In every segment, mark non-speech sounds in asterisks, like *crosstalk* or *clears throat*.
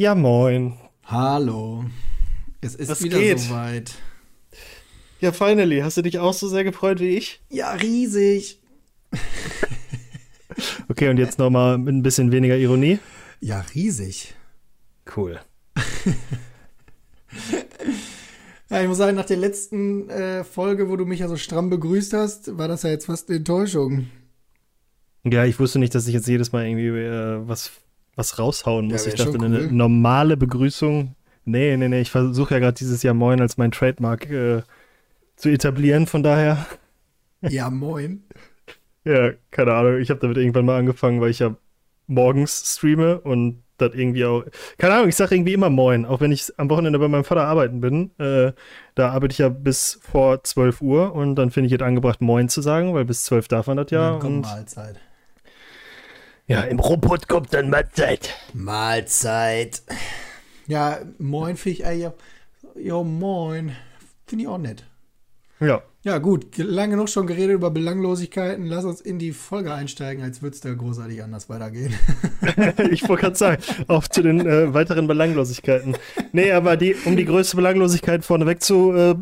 Ja, moin. Hallo. Es ist Was wieder geht? soweit. Ja, finally. Hast du dich auch so sehr gefreut wie ich? Ja, riesig. *laughs* Okay, und jetzt noch mal mit ein bisschen weniger Ironie. Ja, riesig. Cool. *laughs* Ja, ich muss sagen, nach der letzten äh, Folge, wo du mich ja so stramm begrüßt hast, war das ja jetzt fast eine Enttäuschung. Ja, ich wusste nicht, dass ich jetzt jedes Mal irgendwie äh, was, was raushauen muss. Ja, ich dachte, schon eine cool. normale Begrüßung. Nee, nee, nee. Ich versuche ja gerade dieses Jahr Moin als mein Trademark äh, zu etablieren. Von daher, *laughs* Ja, moin. ja, keine Ahnung. Ich habe damit irgendwann mal angefangen, weil ich ja morgens streame und das irgendwie auch. Keine Ahnung, ich sage irgendwie immer Moin, auch wenn ich am Wochenende bei meinem Vater arbeiten bin. Äh, da arbeite ich ja bis vor 12 Uhr und dann finde ich es angebracht, Moin zu sagen, weil bis 12 darf man das ja. Dann kommt und Mahlzeit. Ja, im Robot kommt dann Mahlzeit. Mahlzeit. Ja, moin finde ich eigentlich. auch- Jo, moin. Finde ich auch nett. Ja. Ja, gut, lange genug schon geredet über Belanglosigkeiten. Lass uns in die Folge einsteigen, als würde es da großartig anders weitergehen. *laughs* ich wollte gerade sagen, auf zu den äh, weiteren Belanglosigkeiten. Nee, aber die, um die größte Belanglosigkeit vorneweg zu äh,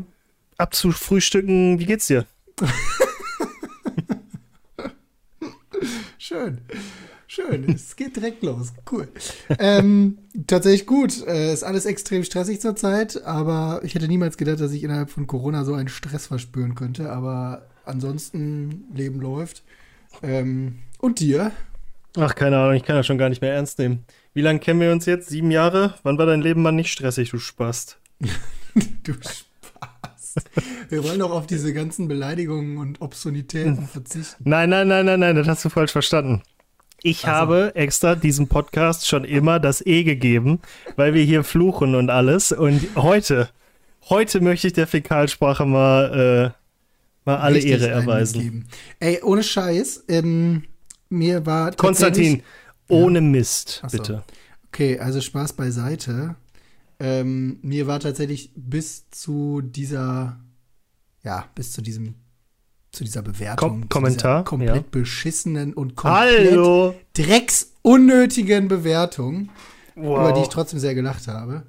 abzufrühstücken, wie geht's dir? *laughs* Schön. Schön. Es geht direkt los. Cool. Ähm, tatsächlich gut. Äh, ist alles extrem stressig zurzeit, aber ich hätte niemals gedacht, dass ich innerhalb von Corona so einen Stress verspüren könnte. Aber ansonsten, Leben läuft. Ähm, und dir? Ach, keine Ahnung, ich kann das schon gar nicht mehr ernst nehmen. Wie lange kennen wir uns jetzt? Sieben Jahre? Wann war dein Leben mal nicht stressig, du Spast? *laughs* Du Spaß. Wir wollen doch auf diese ganzen Beleidigungen und Obszönitäten verzichten. Nein, nein, nein, nein, nein, das hast du falsch verstanden. Ich Ach so. habe extra diesem Podcast schon immer das E gegeben, weil wir hier fluchen und alles. Und heute, heute möchte ich der Fäkalsprache mal, äh, mal alle Richtig Ehre erweisen. Ey, ohne Scheiß, ähm, mir war Konstantin, ohne Mist, Ach so. bitte. Okay, also Spaß beiseite. Ähm, mir war tatsächlich bis zu dieser, ja, bis zu diesem, zu dieser Bewertung, Kom- Kommentar, komplett ja. beschissenen und komplett Hallo! drecksunnötigen Bewertung, über die ich Wow. trotzdem sehr gelacht habe,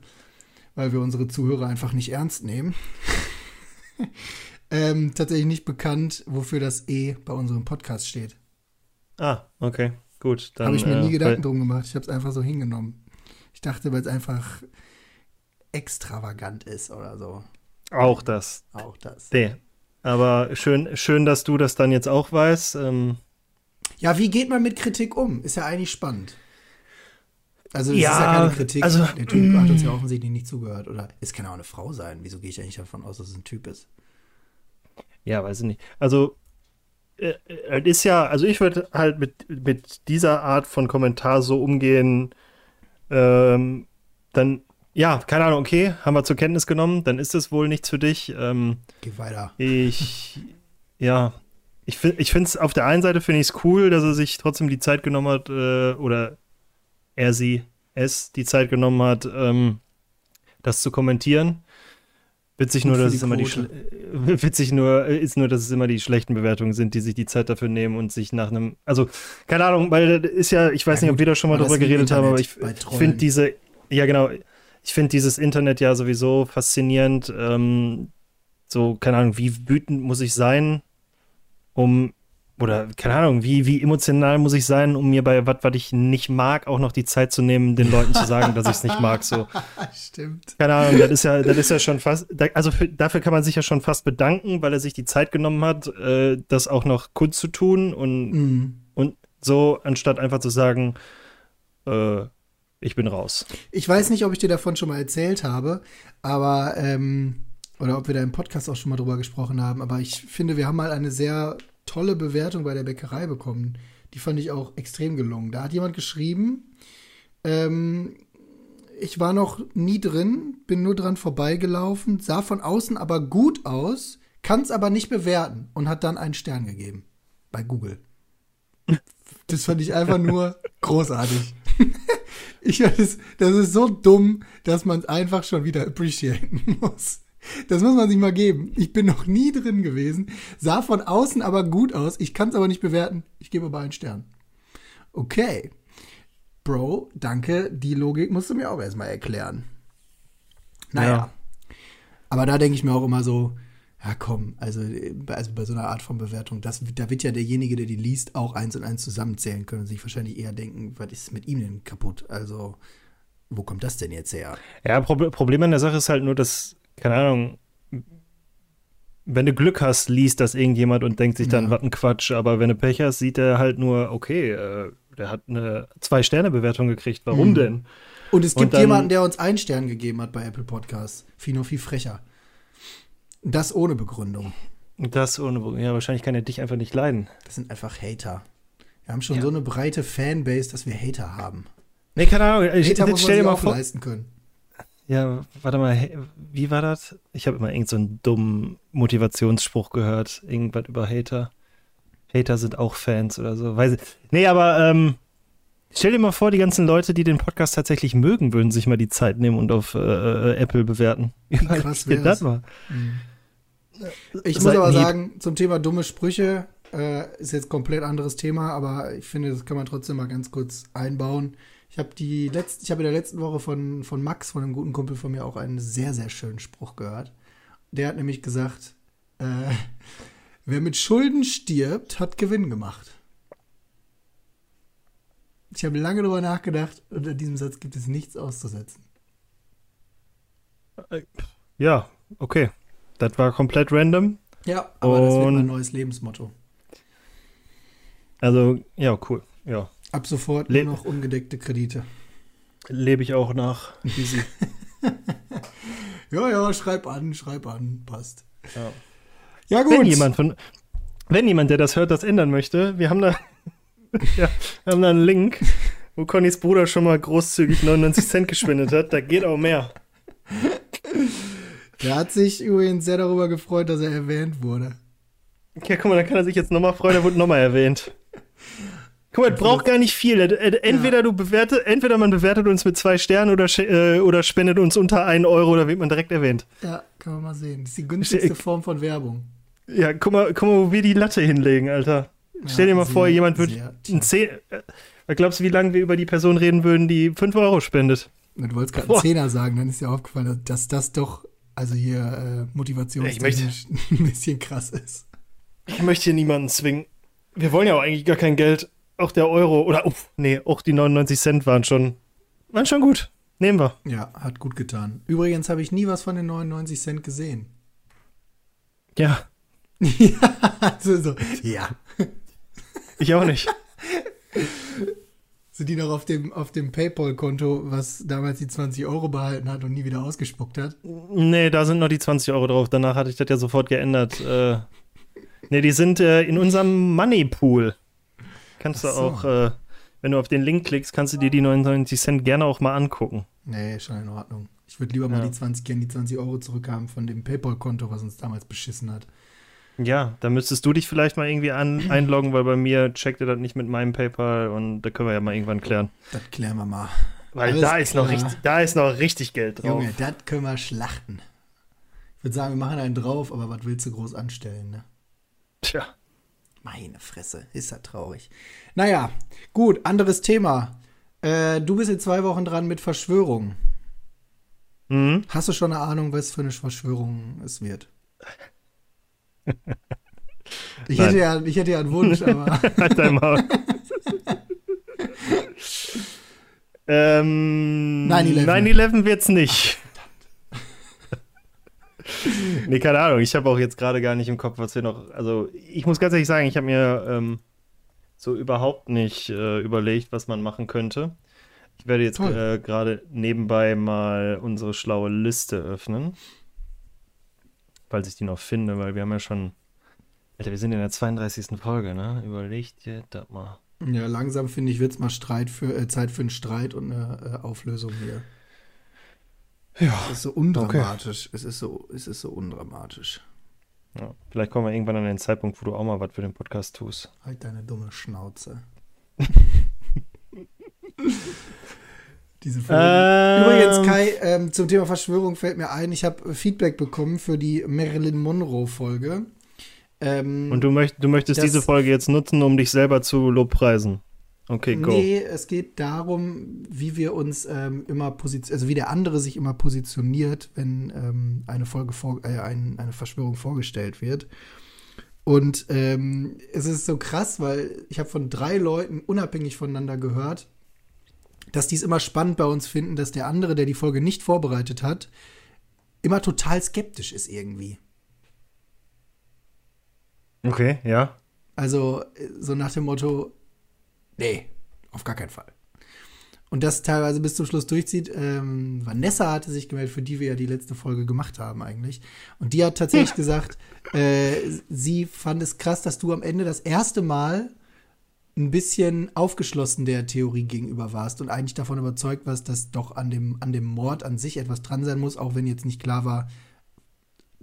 weil wir unsere Zuhörer einfach nicht ernst nehmen. *laughs* ähm, tatsächlich nicht bekannt, wofür das E bei unserem Podcast steht. Ah, okay, gut. Habe ich mir äh, nie Gedanken drum gemacht. Ich habe es einfach so hingenommen. Ich dachte, weil es einfach extravagant ist oder so. Auch das. Auch das. Nee. Aber schön, schön, dass du das dann jetzt auch weißt. Ähm, Ja, wie geht man mit Kritik um? Ist ja eigentlich spannend. Also es Ja, ist ja keine Kritik. also- Der Typ hat uns ja offensichtlich nicht zugehört. Oder es kann auch eine Frau sein. Wieso gehe ich eigentlich davon aus, dass es ein Typ ist? Ja, weiß ich nicht. Also, äh, äh, es ist ja, also ich würde halt mit, mit dieser Art von Kommentar so umgehen, ähm, dann, ja, keine Ahnung, okay, haben wir zur Kenntnis genommen, dann ist es wohl nichts für dich. Ähm, Geh weiter. ich, ja, ich, find- ich finde es auf der einen Seite finde ich es cool, dass er sich trotzdem die Zeit genommen hat, äh, oder er, sie, es die Zeit genommen hat, ähm, das zu kommentieren. Witzig nur, dass es immer die *laughs* witzig nur ist nur, dass es immer die schlechten Bewertungen sind, die sich die Zeit dafür nehmen und sich nach einem, also keine Ahnung, weil das ist ja, ich weiß Ja, nicht, ob wir da schon mal drüber geredet haben, aber ich, finde diese, ja genau, ich finde dieses Internet ja sowieso faszinierend. Ähm, so, keine Ahnung, wie wütend muss ich sein, um, oder keine Ahnung, wie, wie emotional muss ich sein, um mir bei was, was ich nicht mag, auch noch die Zeit zu nehmen, den Leuten zu sagen, dass ich es nicht mag. So, *laughs* Stimmt. keine Ahnung, das ist ja, das ist ja schon fast, also für, dafür kann man sich ja schon fast bedanken, weil er sich die Zeit genommen hat, äh, das auch noch kundzutun und, Mhm. und so, anstatt einfach zu sagen, äh, ich bin raus. Ich weiß nicht, ob ich dir davon schon mal erzählt habe, aber ähm, oder ob wir da im Podcast auch schon mal drüber gesprochen haben, aber ich finde, wir haben mal eine sehr tolle Bewertung bei der Bäckerei bekommen. Die fand ich auch extrem gelungen. Da hat jemand geschrieben, ähm, ich war noch nie drin, bin nur dran vorbeigelaufen, sah von außen aber gut aus, kann es aber nicht bewerten und hat dann einen Stern gegeben bei Google. *laughs* Das fand ich einfach nur großartig. *laughs* Ich das, das ist so dumm, dass man es einfach schon wieder appreciaten muss. Das muss man sich mal geben. Ich bin noch nie drin gewesen, sah von außen aber gut aus. Ich kann es aber nicht bewerten. Ich gebe aber einen Stern. Okay. Bro, danke, die Logik musst du mir auch erstmal erklären. Naja. Ja. Aber da denke ich mir auch immer so, ja komm, also, also bei so einer Art von Bewertung, das, da wird ja derjenige, der die liest, auch eins und eins zusammenzählen können und sich wahrscheinlich eher denken, was ist mit ihm denn kaputt? Also, wo kommt das denn jetzt her? Ja, Problem an der Sache ist halt nur, dass, keine Ahnung, wenn du Glück hast, liest das irgendjemand und denkt sich dann, ja. was ein Quatsch. Aber wenn du Pech hast, sieht er halt nur, okay, äh, der hat eine Zwei-Sterne-Bewertung gekriegt. Warum mhm. denn? Und es gibt und dann, jemanden, der uns einen Stern gegeben hat bei Apple Podcasts. Viel viel frecher. Das ohne Begründung. Das ohne Begründung. Ja, wahrscheinlich kann er dich einfach nicht leiden. Das sind einfach Hater. Wir haben schon ja. so eine breite Fanbase, dass wir Hater haben. Nee, keine Ahnung. Ich, Hater muss man sich mal vor. leisten können. Ja, warte mal, wie war das? Ich habe immer irgendeinen so dummen Motivationsspruch gehört. Irgendwas über Hater. Hater sind auch Fans oder so. Weiß ich. Nee, aber ähm, stell dir mal vor, die ganzen Leute, die den Podcast tatsächlich mögen, würden sich mal die Zeit nehmen und auf äh, äh Apple bewerten. Wie krass wäre das mal. Mhm. Ich muss aber sagen, zum Thema dumme Sprüche äh, ist jetzt komplett anderes Thema, aber ich finde, das kann man trotzdem mal ganz kurz einbauen. Ich habe die letzte, ich habe in der letzten Woche von, von Max, von einem guten Kumpel von mir, auch einen sehr, sehr schönen Spruch gehört. Der hat nämlich gesagt, äh, *laughs* wer mit Schulden stirbt, hat Gewinn gemacht. Ich habe lange darüber nachgedacht und in diesem Satz gibt es nichts auszusetzen. Ja, okay. Das war komplett random. Ja, aber und das wird mein neues Lebensmotto. Also, ja, cool. Ja. Ab sofort Le nur noch ungedeckte Kredite. Lebe ich auch nach. Easy. *laughs* ja, ja, schreib an, schreib an, passt. Ja, ja gut. Wenn jemand, von, wenn jemand, der das hört, das ändern möchte, wir haben da, *laughs* ja, wir haben da einen Link, wo Connys Bruder schon mal großzügig 99 Cent gespendet hat. Da geht auch mehr. Der hat sich übrigens sehr darüber gefreut, dass er erwähnt wurde. Ja, guck mal, da kann er sich jetzt nochmal freuen, er wurde nochmal erwähnt. Guck mal, es braucht gar nicht viel. Entweder du bewertet, entweder man bewertet uns mit zwei Sternen oder, äh, oder spendet uns unter einen Euro, da wird man direkt erwähnt. Ja, kann man mal sehen. Das ist die günstigste Form von Werbung. Ja, guck mal, guck mal, wo wir die Latte hinlegen, Alter. Ja, Stell dir mal sehr, vor, jemand würde ein Zehn. Äh, glaubst du, wie lange wir über die Person reden würden, die 5 Euro spendet? Du wolltest gerade einen Zehner sagen, dann ist dir aufgefallen, dass das doch, also hier äh, motivationstechnisch *laughs* ein bisschen krass ist. Ich möchte hier niemanden zwingen. Wir wollen ja auch eigentlich gar kein Geld auch der Euro oder uff, nee, auch die 99 Cent waren schon, waren schon gut. Nehmen wir. Ja, hat gut getan. Übrigens habe ich nie was von den 99 Cent gesehen. Ja. *laughs* ja, so, so. ja. Ich auch nicht. *laughs* Sind die noch auf dem, auf dem PayPal-Konto, was damals die 20 Euro behalten hat und nie wieder ausgespuckt hat? Nee, da sind noch die 20 Euro drauf. Danach hatte ich das ja sofort geändert. äh, nee, die sind äh, in unserem Money-Pool. Kannst so. du auch, äh, wenn du auf den Link klickst, kannst du dir die 99 Cent gerne auch mal angucken. Nee, schon in Ordnung. Ich würde lieber ja. mal die 20, gerne die 20 Euro zurückhaben von dem PayPal-Konto, was uns damals beschissen hat. Ja, da müsstest du dich vielleicht mal irgendwie an, *clears throat* einloggen, weil bei mir checkt er das nicht mit meinem PayPal und da können wir ja mal irgendwann klären. Das klären wir mal. Weil da ist, noch richtig, da ist noch richtig Geld drauf. Junge, das können wir schlachten. Ich würde sagen, wir machen einen drauf, aber was willst du groß anstellen, ne? Tja. Meine Fresse, ist ja traurig. Naja, gut, anderes Thema. Äh, du bist in zwei Wochen dran mit Verschwörungen. Mhm. Hast du schon eine Ahnung, was für eine Verschwörung es wird? Ich, hätte ja, ich hätte ja einen Wunsch, aber. *laughs* halt dein Maul. ähm, 9-11 wird es nicht nee, keine Ahnung. Ich habe auch jetzt gerade gar nicht im Kopf, was wir noch. Also, ich muss ganz ehrlich sagen, ich habe mir ähm, so überhaupt nicht äh, überlegt, was man machen könnte. Ich werde jetzt äh, gerade nebenbei mal unsere schlaue Liste öffnen. Falls ich die noch finde, weil wir haben ja schon. Alter, wir sind in der 32. Folge, ne? Überlegt dir das mal. Ja, langsam finde ich, wird es mal Streit für, äh, Zeit für einen Streit und eine äh, Auflösung hier. Ja. Es ist so undramatisch. Okay. Es, ist so, es ist so undramatisch. Ja, vielleicht kommen wir irgendwann an den Zeitpunkt, wo du auch mal was für den Podcast tust. Halt deine dumme Schnauze. *laughs* Diese Folge. Ähm, Übrigens, Kai, ähm, zum Thema Verschwörung fällt mir ein, ich habe Feedback bekommen für die Marilyn Monroe-Folge. Ähm, Und du, möcht, du möchtest diese Folge jetzt nutzen, um dich selber zu lobpreisen. Okay, go. Nee, es geht darum, wie wir uns ähm, immer positionieren, also wie der andere sich immer positioniert, wenn ähm, eine Folge vor, äh, ein, eine Verschwörung vorgestellt wird. Und ähm, es ist so krass, weil ich habe von drei Leuten unabhängig voneinander gehört, dass die es immer spannend bei uns finden, dass der andere, der die Folge nicht vorbereitet hat, immer total skeptisch ist irgendwie. Okay, ja. Also so nach dem Motto, nee, auf gar keinen Fall. Und das teilweise bis zum Schluss durchzieht. Ähm, Vanessa hatte sich gemeldet, für die wir ja die letzte Folge gemacht haben eigentlich. Und die hat tatsächlich *laughs* gesagt, äh, sie fand es krass, dass du am Ende das erste Mal ein bisschen aufgeschlossen der Theorie gegenüber warst und eigentlich davon überzeugt warst, dass doch an dem, an dem Mord an sich etwas dran sein muss, auch wenn jetzt nicht klar war,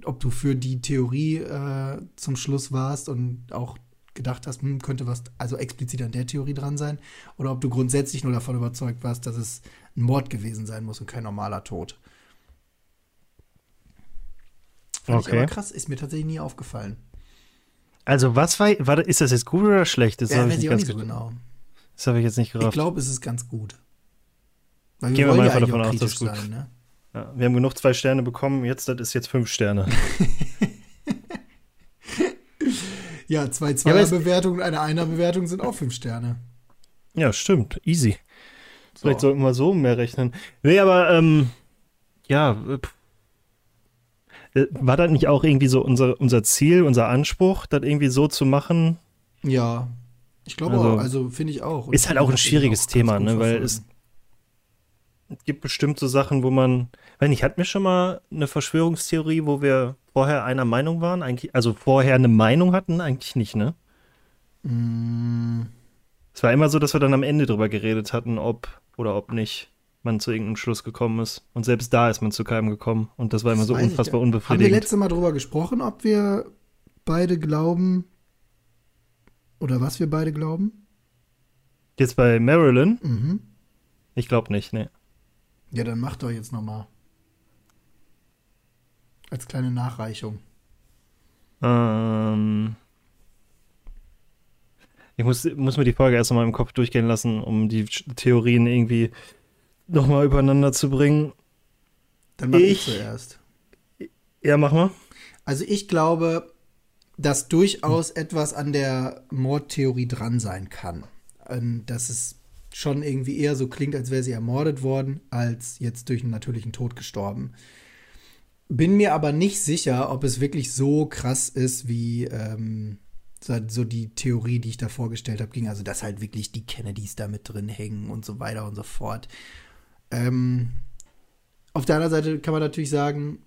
ob du für die Theorie äh, zum Schluss warst und auch gedacht hast, hm, könnte was also explizit an der Theorie dran sein, oder ob du grundsätzlich nur davon überzeugt warst, dass es ein Mord gewesen sein muss und kein normaler Tod. Fand ich Okay. aber krass, ist mir tatsächlich nie aufgefallen. Also, was war, war ist das jetzt gut oder schlecht? Das Ja, habe ich nicht ich ganz so ge- genau. Das habe ich jetzt nicht Ich gerafft. glaube, es ist ganz gut. Weil Gehen wir mal ja davon aus, dass es gut sein, ne? Ja, wir haben genug zwei Sterne bekommen, jetzt das ist jetzt fünf Sterne. *laughs* Ja, zwei Ja, Zweier-Bewertungen und eine Einer-Bewertung sind auch fünf Sterne. Ja, stimmt. Easy. So. Vielleicht sollten wir so mehr rechnen. Nee, aber ähm, ja, äh, pff. Äh, war das nicht auch irgendwie so unser, unser Ziel, unser Anspruch, das irgendwie so zu machen? Ja, ich glaube Also, auch, also finde ich auch. Und ist ich halt auch ein schwieriges ganz Thema, ne, weil es- Es gibt bestimmt so Sachen, wo man, weiß nicht, hatten wir schon mal eine Verschwörungstheorie, wo wir vorher einer Meinung waren? Eigentlich, also vorher eine Meinung hatten? Eigentlich nicht, ne? Mm, Es war immer so, dass wir dann am Ende drüber geredet hatten, ob oder ob nicht man zu irgendeinem Schluss gekommen ist. Und selbst da ist man zu keinem gekommen. Und das war immer das so weiß ich unfassbar gar- Haben wir unbefriedigend. letzte Mal drüber gesprochen, ob wir beide glauben oder was wir beide glauben? Jetzt bei Marilyn? Mhm. Ich glaube nicht, ne. Ja, dann mach doch jetzt noch mal. Als kleine Nachreichung. Ähm, ich muss, muss mir die Folge erst noch mal im Kopf durchgehen lassen, um die Theorien irgendwie nochmal übereinander zu bringen. Dann mach ich, Ich- zuerst. Ja, mach mal. Also ich glaube, dass durchaus etwas an der Mordtheorie dran sein kann. Dass es schon irgendwie eher so klingt, als wäre sie ermordet worden, als jetzt durch einen natürlichen Tod gestorben. Bin mir aber nicht sicher, ob es wirklich so krass ist, wie ähm, so so die Theorie, die ich da vorgestellt habe, ging. Also, dass halt wirklich die Kennedys da mit drin hängen und so weiter und so fort. Ähm, auf der anderen Seite kann man natürlich sagen,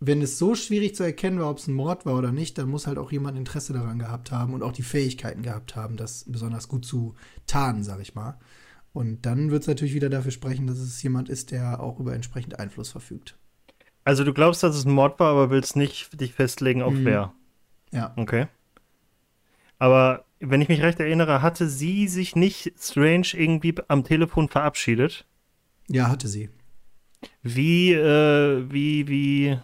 wenn es so schwierig zu erkennen war, ob es ein Mord war oder nicht, dann muss halt auch jemand Interesse daran gehabt haben und auch die Fähigkeiten gehabt haben, das besonders gut zu tarnen, sag ich mal. Und dann wird es natürlich wieder dafür sprechen, dass es jemand ist, der auch über entsprechend Einfluss verfügt. Also du glaubst, dass es ein Mord war, aber willst nicht dich festlegen auf Mhm. wer. Ja. Okay. Aber wenn ich mich recht erinnere, hatte sie sich nicht Strange irgendwie am Telefon verabschiedet? Ja, hatte sie. Wie, äh, wie, wie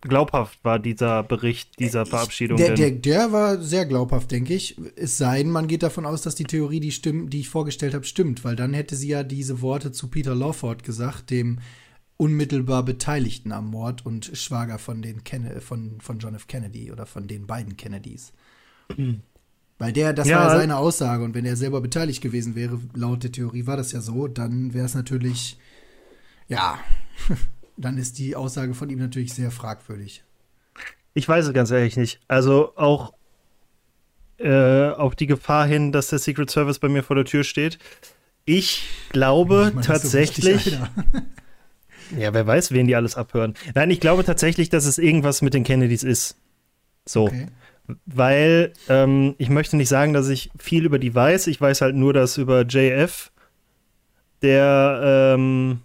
glaubhaft war dieser Bericht dieser Verabschiedung Der, der, denn? der war sehr glaubhaft, denke ich. Es sei denn, man geht davon aus, dass die Theorie, die, stimm, die ich vorgestellt habe, stimmt, weil dann hätte sie ja diese Worte zu Peter Lawford gesagt, dem unmittelbar Beteiligten am Mord und Schwager von, den Ken von, von John F. Kennedy oder von den beiden Kennedys. Weil der, das Ja. war ja seine Aussage und wenn er selber beteiligt gewesen wäre, laut der Theorie war das ja so, dann wäre es natürlich, ja, *laughs* dann ist die Aussage von ihm natürlich sehr fragwürdig. Ich weiß es ganz ehrlich nicht. Also auch äh, auf die Gefahr hin, dass der Secret Service bei mir vor der Tür steht. Ich glaube Ich meine, so tatsächlich. Alter. *laughs* ja, wer weiß, wen die alles abhören. Nein, ich glaube tatsächlich, dass es irgendwas mit den Kennedys ist. So. Okay. Weil ähm, ich möchte nicht sagen, dass ich viel über die weiß. Ich weiß halt nur, dass über JF, der, ähm,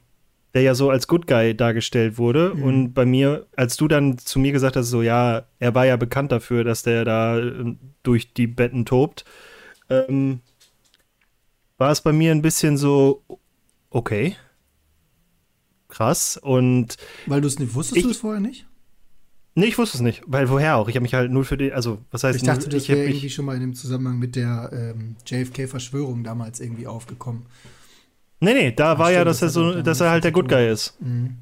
der ja so als Good Guy dargestellt wurde. Mhm. Und bei mir, als du dann zu mir gesagt hast, so ja, er war ja bekannt dafür, dass der da äh, durch die Betten tobt, ähm, war es bei mir ein bisschen so, okay. Krass. Und Weil du es nicht wusstest, Ich- du es vorher nicht? Nee, ich wusste es nicht. Weil woher auch? Ich habe mich halt nur für den, also was heißt Ich dachte, nur, das wäre irgendwie schon mal in dem Zusammenhang mit der ähm, JFK-Verschwörung damals irgendwie aufgekommen. Nee, nee, da Ach, war ja, stimmt, dass er das hat so, dass er halt der Good. Guy ist. Mhm.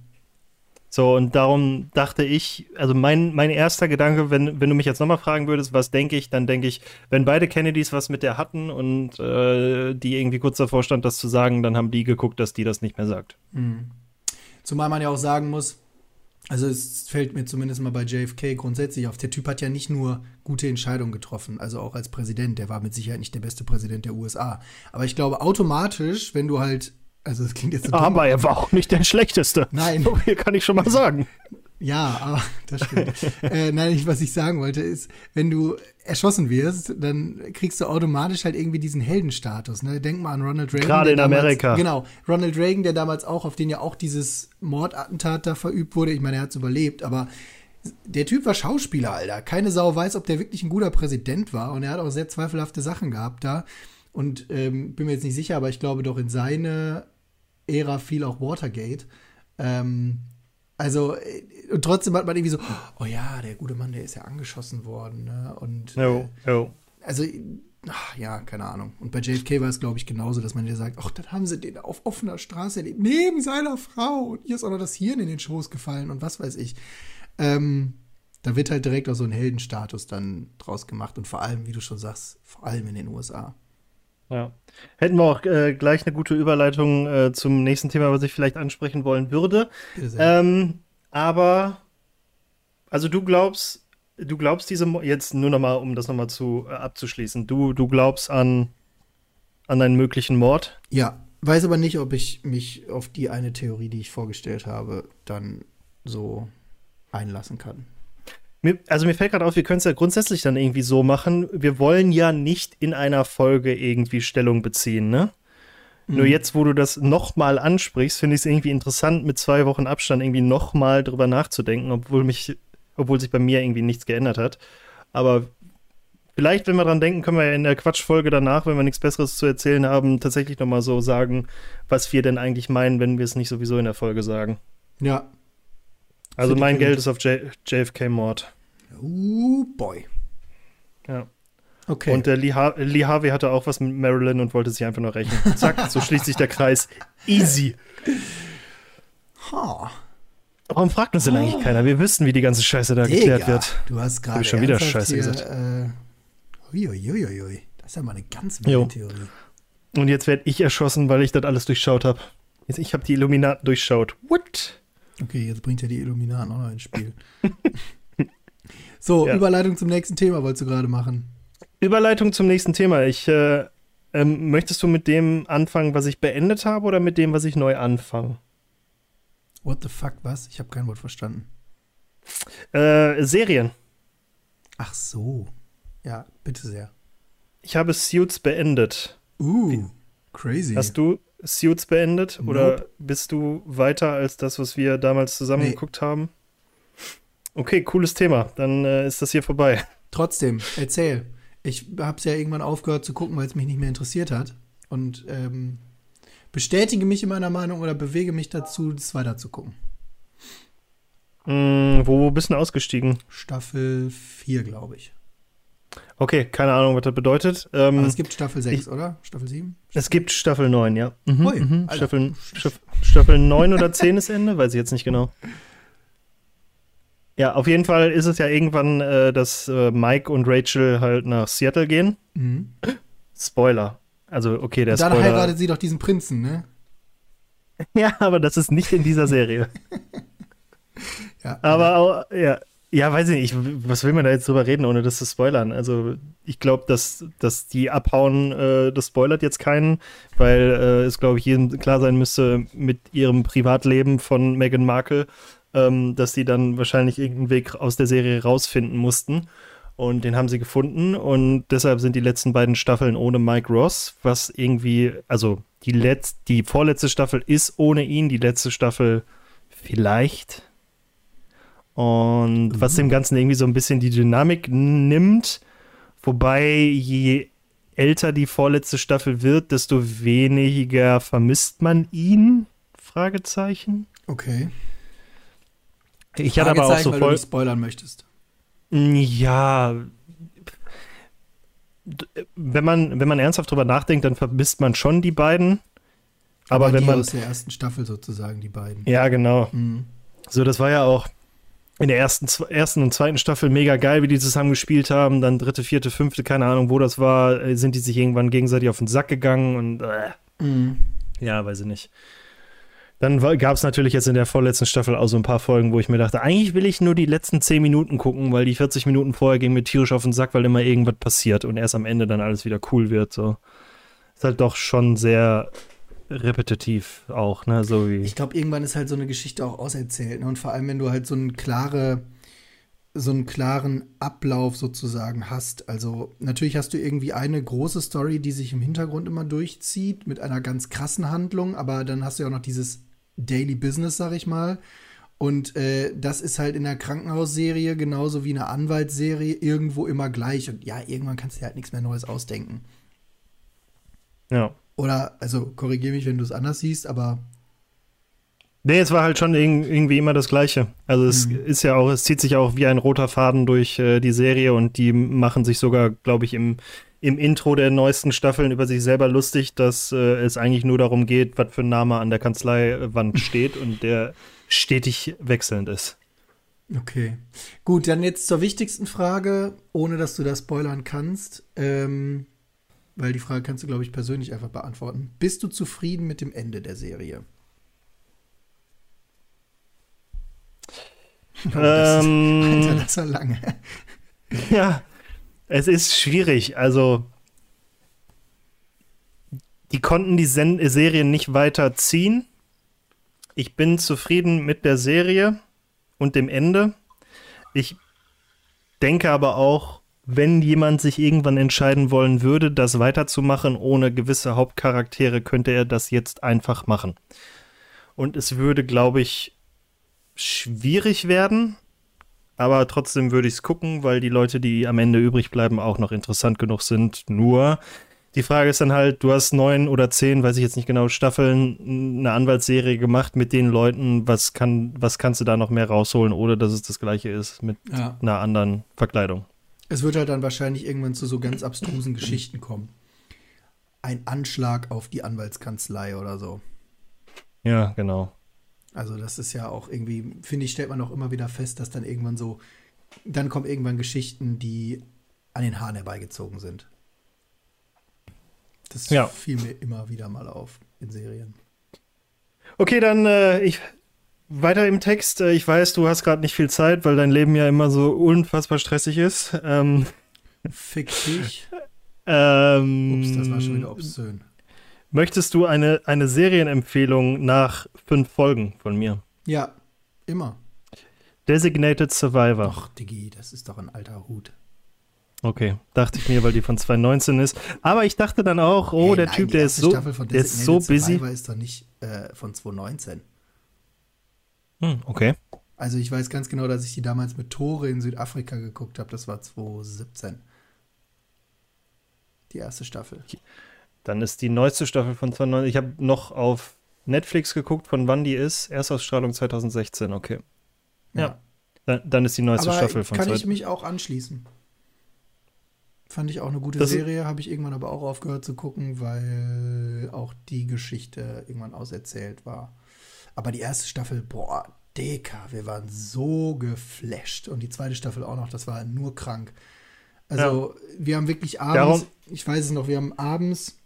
So, und darum dachte ich, also mein, mein erster Gedanke, wenn, wenn du mich jetzt nochmal fragen würdest, was denke ich, dann denke ich, wenn beide Kennedys was mit der hatten und äh, die irgendwie kurz davor stand, das zu sagen, dann haben die geguckt, dass die das nicht mehr sagt. Mhm. Zumal man ja auch sagen muss, also es fällt mir zumindest mal bei JFK grundsätzlich auf, der Typ hat ja nicht nur gute Entscheidungen getroffen, also auch als Präsident, der war mit Sicherheit nicht der beste Präsident der USA. Aber ich glaube automatisch, wenn du halt, also das klingt jetzt so Aber er war auch nicht der *laughs* Schlechteste. Nein. So viel kann ich schon mal sagen. *laughs* Ja, aber das stimmt. *laughs* äh, nein, ich, was ich sagen wollte, ist, wenn du erschossen wirst, dann kriegst du automatisch halt irgendwie diesen Heldenstatus. Ne? Denk mal an Ronald Reagan. Gerade in damals, Amerika. Genau, Ronald Reagan, der damals auch, auf den ja auch dieses Mordattentat da verübt wurde. Ich meine, er hat es überlebt, aber der Typ war Schauspieler, Alter. Keine Sau weiß, ob der wirklich ein guter Präsident war. Und er hat auch sehr zweifelhafte Sachen gehabt da. Und ähm, bin mir jetzt nicht sicher, aber ich glaube doch in seine Ära fiel auch Watergate. Ähm, also, äh, und trotzdem hat man irgendwie so, oh ja, der gute Mann, der ist ja angeschossen worden. Ne? Und Jo, jo. also, ach, ja, keine Ahnung. Und bei JFK war es, glaube ich, genauso, dass man dir sagt, ach, dann haben sie den auf offener Straße erlebt, neben seiner Frau. Und ihr ist auch noch das Hirn in den Schoß gefallen und was weiß ich. Ähm, da wird halt direkt auch so ein Heldenstatus dann draus gemacht. Und vor allem, wie du schon sagst, vor allem in den USA. Ja. Hätten wir auch äh, gleich eine gute Überleitung äh, zum nächsten Thema, was ich vielleicht ansprechen wollen würde. Sehr. Ähm, aber, also du glaubst, du glaubst diese, Mo- jetzt nur nochmal, um das nochmal zu äh, abzuschließen, du, du glaubst an, an einen möglichen Mord? Ja, weiß aber nicht, ob ich mich auf die eine Theorie, die ich vorgestellt habe, dann so einlassen kann. Mir, also mir fällt gerade auf, wir können es ja grundsätzlich dann irgendwie so machen. Wir wollen ja nicht in einer Folge irgendwie Stellung beziehen, ne? Nur jetzt, wo du das nochmal ansprichst, finde ich es irgendwie interessant, mit zwei Wochen Abstand irgendwie nochmal drüber nachzudenken, obwohl mich, obwohl sich bei mir irgendwie nichts geändert hat. Aber vielleicht, wenn wir dran denken, können wir ja in der Quatschfolge danach, wenn wir nichts Besseres zu erzählen haben, tatsächlich nochmal so sagen, was wir denn eigentlich meinen, wenn wir es nicht sowieso in der Folge sagen. Ja. Also mein. Geld ist auf J JFK-Mord. Uh, boy. Ja. Okay. Und der Lee, Har Lee Harvey hatte auch was mit Marilyn und wollte sich einfach nur rächen. Zack, so schließt sich der Kreis. Easy. ha. Warum fragt uns denn eigentlich keiner? Wir wüssten, wie die ganze Scheiße da geklärt Digga, wird. Du hast gerade schon wieder Scheiße hier, gesagt. Äh, uiuiuiui. Das ist ja mal eine ganz wilde Jo. Theorie. Und jetzt werde ich erschossen, weil ich das alles durchschaut habe. Ich habe die Illuminaten durchschaut. What? Okay, jetzt bringt ja die Illuminaten auch noch ins Spiel. *laughs* so, Ja. Überleitung zum nächsten Thema wolltest du gerade machen. Überleitung zum nächsten Thema. Ich, äh, ähm, möchtest du mit dem anfangen, was ich beendet habe, oder mit dem, was ich neu anfange? What the fuck, was? Ich habe kein Wort verstanden. Äh, Serien. Ach so. Ja, bitte sehr. Ich habe Suits beendet. Uh, crazy. Hast du Suits beendet Nope. oder bist du weiter als das, was wir damals zusammen Nee. geguckt haben? Okay, cooles Thema. Dann äh, ist das hier vorbei. Trotzdem, erzähl. Ich habe es ja irgendwann aufgehört zu gucken, weil es mich nicht mehr interessiert hat. Und ähm, bestätige mich in meiner Meinung oder bewege mich dazu, das weiter zu gucken. Mm, wo bist du denn ausgestiegen? Staffel 4, glaube ich. Okay, keine Ahnung, was das bedeutet. Ähm, Aber es gibt Staffel 6, ich- oder? Staffel 7? es gibt Staffel 9, ja. Mhm, Ui, mhm. Staffel, Staff, Staffel 9 oder *laughs* 10 ist Ende, weiß ich jetzt nicht genau. Ja, auf jeden Fall ist es ja irgendwann, äh, dass äh, Mike und Rachel halt nach Seattle gehen. Mhm. Spoiler. Also, okay, der Und dann Spoiler. heiratet sie doch diesen Prinzen, ne? *laughs* Ja, aber das ist nicht in dieser Serie. *laughs* Ja. Aber auch, ja, ja, weiß ich nicht, was will man da jetzt drüber reden, ohne das zu spoilern? Also, ich glaube, dass, dass die abhauen, äh, das spoilert jetzt keinen, weil äh, es, glaube ich, jedem klar sein müsste mit ihrem Privatleben von Meghan Markle, ähm, dass sie dann wahrscheinlich irgendeinen Weg aus der Serie rausfinden mussten. Und den haben sie gefunden und deshalb sind die letzten beiden Staffeln ohne Mike Ross, was irgendwie, also die, letz die vorletzte Staffel ist ohne ihn, die letzte Staffel vielleicht. Und was dem Ganzen irgendwie so ein bisschen die Dynamik nimmt, wobei je älter die vorletzte Staffel wird, desto weniger vermisst man ihn? Fragezeichen. Okay. Ich hatte aber auch so weil voll. du nicht spoilern möchtest. Ja. Wenn man, wenn man ernsthaft drüber nachdenkt, dann vermisst man schon die beiden. Aber, wenn die man. aus der ersten Staffel sozusagen, die beiden. Ja, genau. Mhm. So, das war ja auch in der ersten, ersten und zweiten Staffel mega geil, wie die zusammen gespielt haben. Dann dritte, vierte, fünfte, keine Ahnung, wo das war, äh, sind die sich irgendwann gegenseitig auf den Sack gegangen und äh, Mhm. ja, weiß ich nicht. Dann gab es natürlich jetzt in der vorletzten Staffel auch so ein paar Folgen, wo ich mir dachte, eigentlich will ich nur die letzten 10 Minuten gucken, weil die 40 Minuten vorher ging mir tierisch auf den Sack, weil immer irgendwas passiert und erst am Ende dann alles wieder cool wird. So. Ist halt doch schon sehr repetitiv auch, ne? So wie. Ich glaube, irgendwann ist halt so eine Geschichte auch auserzählt. Ne? Und vor allem, wenn du halt so einen klare, so einen klaren Ablauf sozusagen hast. Also natürlich hast du irgendwie eine große Story, die sich im Hintergrund immer durchzieht, mit einer ganz krassen Handlung, aber dann hast du ja auch noch dieses Daily Business, sag ich mal. Und äh, das ist halt in der Krankenhausserie genauso wie in einer Anwaltsserie irgendwo immer gleich. Und ja, irgendwann kannst du dir halt nichts mehr Neues ausdenken. Ja. Oder, also korrigiere mich, wenn du es anders siehst, aber Nee, es war halt schon irg- irgendwie immer das Gleiche. Also es Mhm. ist ja auch, es zieht sich auch wie ein roter Faden durch äh, die Serie und die machen sich sogar, glaube ich, im, im Intro der neuesten Staffeln über sich selber lustig, dass äh, es eigentlich nur darum geht, was für ein Name an der Kanzleiwand *laughs* steht und der stetig wechselnd ist. Okay. Gut, dann jetzt zur wichtigsten Frage, ohne dass du das spoilern kannst. Ähm, weil die Frage kannst du, glaube ich, persönlich einfach beantworten. Bist du zufrieden mit dem Ende der Serie? Oh, Ähm, *laughs* Alter, das war lange. Ja, es ist schwierig. Also, die konnten die Sen Serie nicht weiter ziehen. Ich bin zufrieden mit der Serie und dem Ende. Ich denke aber auch, wenn jemand sich irgendwann entscheiden wollen würde, das weiterzumachen ohne gewisse Hauptcharaktere, könnte er das jetzt einfach machen. Und es würde, glaube ich, schwierig werden, aber trotzdem würde ich es gucken, weil die Leute, die am Ende übrig bleiben, auch noch interessant genug sind. Nur die Frage ist dann halt, du hast neun oder zehn, weiß ich jetzt nicht genau, Staffeln, eine Anwaltsserie gemacht mit den Leuten. Was, kann, was kannst du da noch mehr rausholen, ohne dass es das gleiche ist mit Ja. einer anderen Verkleidung? Es wird halt dann wahrscheinlich irgendwann zu so ganz abstrusen Geschichten kommen. Ein Anschlag auf die Anwaltskanzlei oder so. Ja, genau. Also das ist ja auch irgendwie, finde ich, stellt man auch immer wieder fest, dass dann irgendwann so, dann kommen irgendwann Geschichten, die an den Haaren herbeigezogen sind. Das Ja. fiel mir immer wieder mal auf in Serien. Okay, dann äh, ich weiter im Text. Äh, ich weiß, du hast gerade nicht viel Zeit, weil dein Leben ja immer so unfassbar stressig ist. Ähm, Fick dich. *laughs* ähm, Ups, das war schon wieder obszön. Möchtest du eine, eine Serienempfehlung nach fünf Folgen von mir? Ja, immer. Designated Survivor. Ach, Diggi, das ist doch ein alter Hut. Okay, dachte ich mir, weil die von 2019 ist. Aber ich dachte dann auch, oh, Hey, der nein, Typ, der ist so, der ist so busy. Survivor ist doch nicht äh, von 2019. Hm, okay. Also ich weiß ganz genau, dass ich die damals mit Tore in Südafrika geguckt habe. Das war 2017. Die erste Staffel. Dann ist die neueste Staffel von 2019. Ich habe noch auf Netflix geguckt, von wann die ist. Erstausstrahlung 2016, okay. Ja. Dann, dann ist die neueste Aber Staffel von kann ich 2016. mich auch anschließen. Fand ich auch eine gute Das- Serie, habe ich irgendwann aber auch aufgehört zu gucken, weil auch die Geschichte irgendwann auserzählt war. Aber die erste Staffel, boah, Deka, wir waren so geflasht. Und die zweite Staffel auch noch, das war nur krank. Also, wir haben wirklich abends, Darum- ich weiß es noch, wir haben abends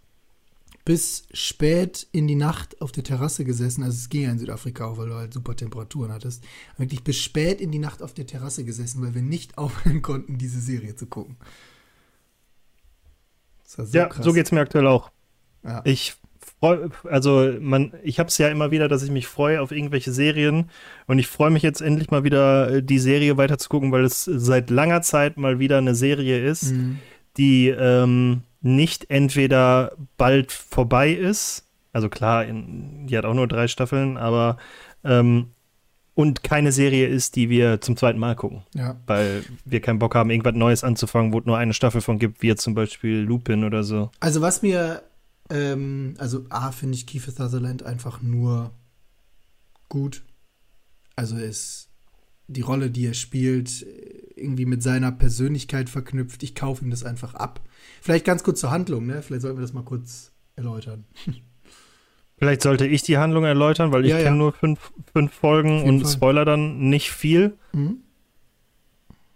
bis spät in die Nacht auf der Terrasse gesessen. Also, es ging ja in Südafrika auch, weil du halt super Temperaturen hattest. Wirklich bis spät in die Nacht auf der Terrasse gesessen, weil wir nicht *laughs* aufhören konnten, diese Serie zu gucken. Das war so Ja, krass. so geht's mir aktuell auch. Ja. Ich freue, also man, ich habe es ja immer wieder, dass ich mich freue auf irgendwelche Serien und ich freue mich jetzt endlich mal wieder, äh, die Serie weiter zu gucken, weil es seit langer Zeit mal wieder eine Serie ist, Mhm. Die ähm, nicht entweder bald vorbei ist, also klar, in, die hat auch nur drei Staffeln, aber ähm, und keine Serie ist, die wir zum zweiten Mal gucken, ja. weil wir keinen Bock haben, irgendwas Neues anzufangen, wo es nur eine Staffel von gibt, wie jetzt zum Beispiel Lupin oder so. Also was mir, ähm, also A, finde ich Kiefer Sutherland einfach nur gut. Also ist die Rolle, die er spielt, irgendwie mit seiner Persönlichkeit verknüpft. Ich kaufe ihm das einfach ab. Vielleicht ganz kurz zur Handlung, ne? Vielleicht sollten wir das mal kurz erläutern. *laughs* Vielleicht sollte ich die Handlung erläutern, weil ich ja, kenne ja. nur fünf, fünf Folgen und Fall. Spoiler dann nicht viel. Mhm.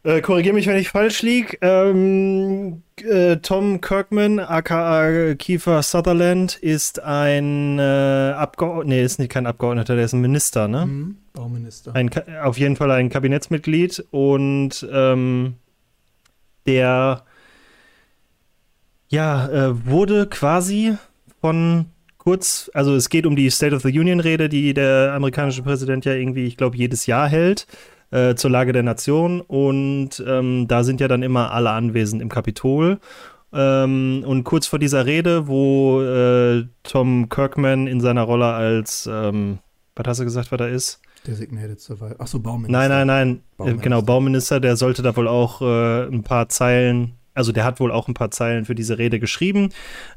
Äh, Korrigiere mich, wenn ich falsch liege. Ähm, äh, Tom Kirkman, aka Kiefer Sutherland, ist ein äh, Abgeordneter, nee, ist nicht kein Abgeordneter, der ist ein Minister, ne? Mhm. Bauminister. Ein, auf jeden Fall ein Kabinettsmitglied und ähm, der ja, äh, wurde quasi von kurz, also es geht um die State of the Union Rede, die der amerikanische Präsident ja irgendwie, ich glaube, jedes Jahr hält äh, zur Lage der Nation und ähm, da sind ja dann immer alle anwesend im Kapitol. Ähm, und kurz vor dieser Rede, wo äh, Tom Kirkman in seiner Rolle als, ähm, was hast du gesagt, was er ist? Designated Survivor. Achso, Bauminister. Nein, nein, nein. Äh, Bauminister. Genau, Bauminister, der sollte da wohl auch äh, ein paar Zeilen also der hat wohl auch ein paar Zeilen für diese Rede geschrieben.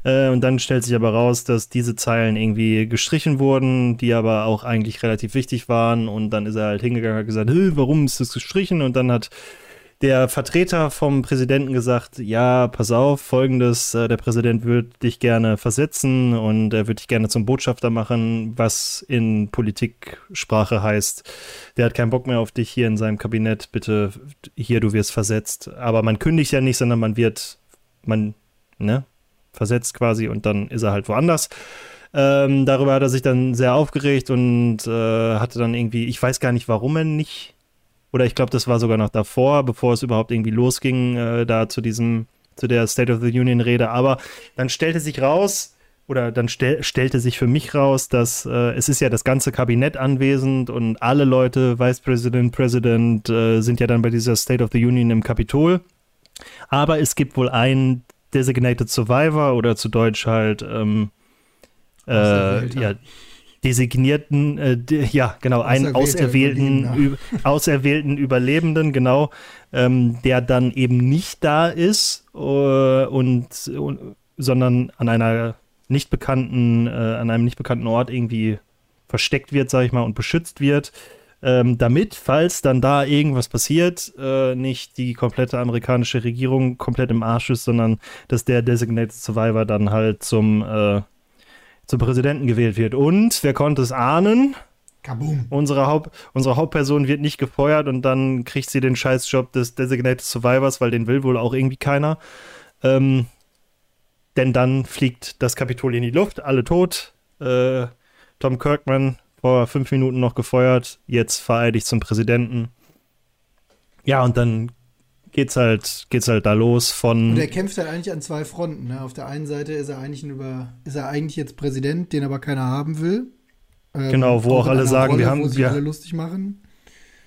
Äh, und dann stellt sich aber raus, dass diese Zeilen irgendwie gestrichen wurden, die aber auch eigentlich relativ wichtig waren. Und dann ist er halt hingegangen und hat gesagt, warum ist das gestrichen? Und dann hat der Vertreter vom Präsidenten gesagt, ja, pass auf, folgendes, äh, der Präsident würde dich gerne versetzen und er würde dich gerne zum Botschafter machen, was in Politiksprache heißt, der hat keinen Bock mehr auf dich hier in seinem Kabinett, bitte hier, du wirst versetzt. Aber man kündigt ja nicht, sondern man wird, man, ne, versetzt quasi und dann ist er halt woanders. Ähm, darüber hat er sich dann sehr aufgeregt und äh, hatte dann irgendwie, ich weiß gar nicht, warum er nicht oder ich glaube, das war sogar noch davor, bevor es überhaupt irgendwie losging, äh, da zu diesem, zu der State of the Union Rede. Aber dann stellte sich raus, oder dann stell, stellte sich für mich raus, dass äh, es ist ja das ganze Kabinett anwesend und alle Leute, Vice President, President, äh, sind ja dann bei dieser State of the Union im Kapitol. Aber es gibt wohl einen Designated Survivor oder zu Deutsch halt ähm, äh, ja, designierten, äh, de, ja, genau, einen auserwählten, Überlebender. auserwählten Überlebenden, genau, ähm, der dann eben nicht da ist äh, und, und, sondern an einer nicht bekannten, äh, an einem nicht bekannten Ort irgendwie versteckt wird, sag ich mal, und beschützt wird. Ähm, damit, falls dann da irgendwas passiert, äh, nicht die komplette amerikanische Regierung komplett im Arsch ist, sondern dass der Designated Survivor dann halt zum äh, zum Präsidenten gewählt wird. Und wer konnte es ahnen? Kaboom. Unsere, Haupt, unsere Hauptperson wird nicht gefeuert und dann kriegt sie den Scheißjob des Designated Survivors, weil den will wohl auch irgendwie keiner. Ähm, denn dann fliegt das Kapitol in die Luft, alle tot. Äh, Tom Kirkman vor fünf Minuten noch gefeuert, jetzt vereidigt zum Präsidenten. Ja, und dann geht's halt, geht's halt da los von. Und er kämpft halt eigentlich an zwei Fronten. Ne? Auf der einen Seite ist er eigentlich über, ist er eigentlich jetzt Präsident, den aber keiner haben will. Ähm, genau, wo auch, auch alle sagen, Rolle, wir haben, wir alle lustig machen.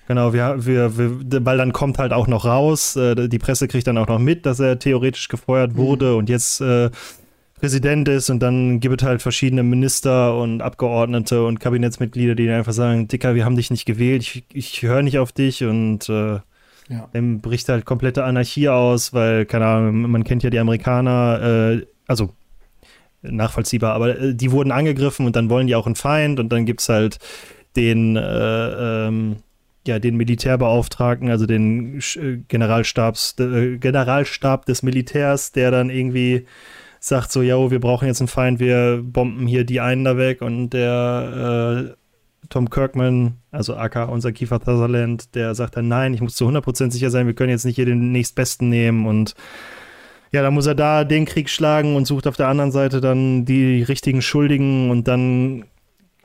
Genau, wir, wir, wir, weil dann kommt halt auch noch raus, äh, die Presse kriegt dann auch noch mit, dass er theoretisch gefeuert mhm. wurde mhm. und jetzt äh, Präsident ist und dann gibt es halt verschiedene Minister und Abgeordnete und Kabinettsmitglieder, die einfach sagen, Dicker, wir haben dich nicht gewählt, ich, ich höre nicht auf dich und äh, ja. Dann bricht halt komplette Anarchie aus, weil, keine Ahnung, man kennt ja die Amerikaner, äh, also nachvollziehbar, aber äh, die wurden angegriffen und dann wollen die auch einen Feind und dann gibt es halt den, äh, ähm, ja, den Militärbeauftragten, also den äh, Generalstabs, äh, Generalstab des Militärs, der dann irgendwie sagt so, ja, wir brauchen jetzt einen Feind, wir bomben hier die einen da weg und der äh, Tom Kirkman, also AK, unser Kiefer Sutherland, der sagt dann, nein, ich muss zu 100% sicher sein, wir können jetzt nicht hier den nächstbesten nehmen und ja, dann muss er da den Krieg schlagen und sucht auf der anderen Seite dann die richtigen Schuldigen und dann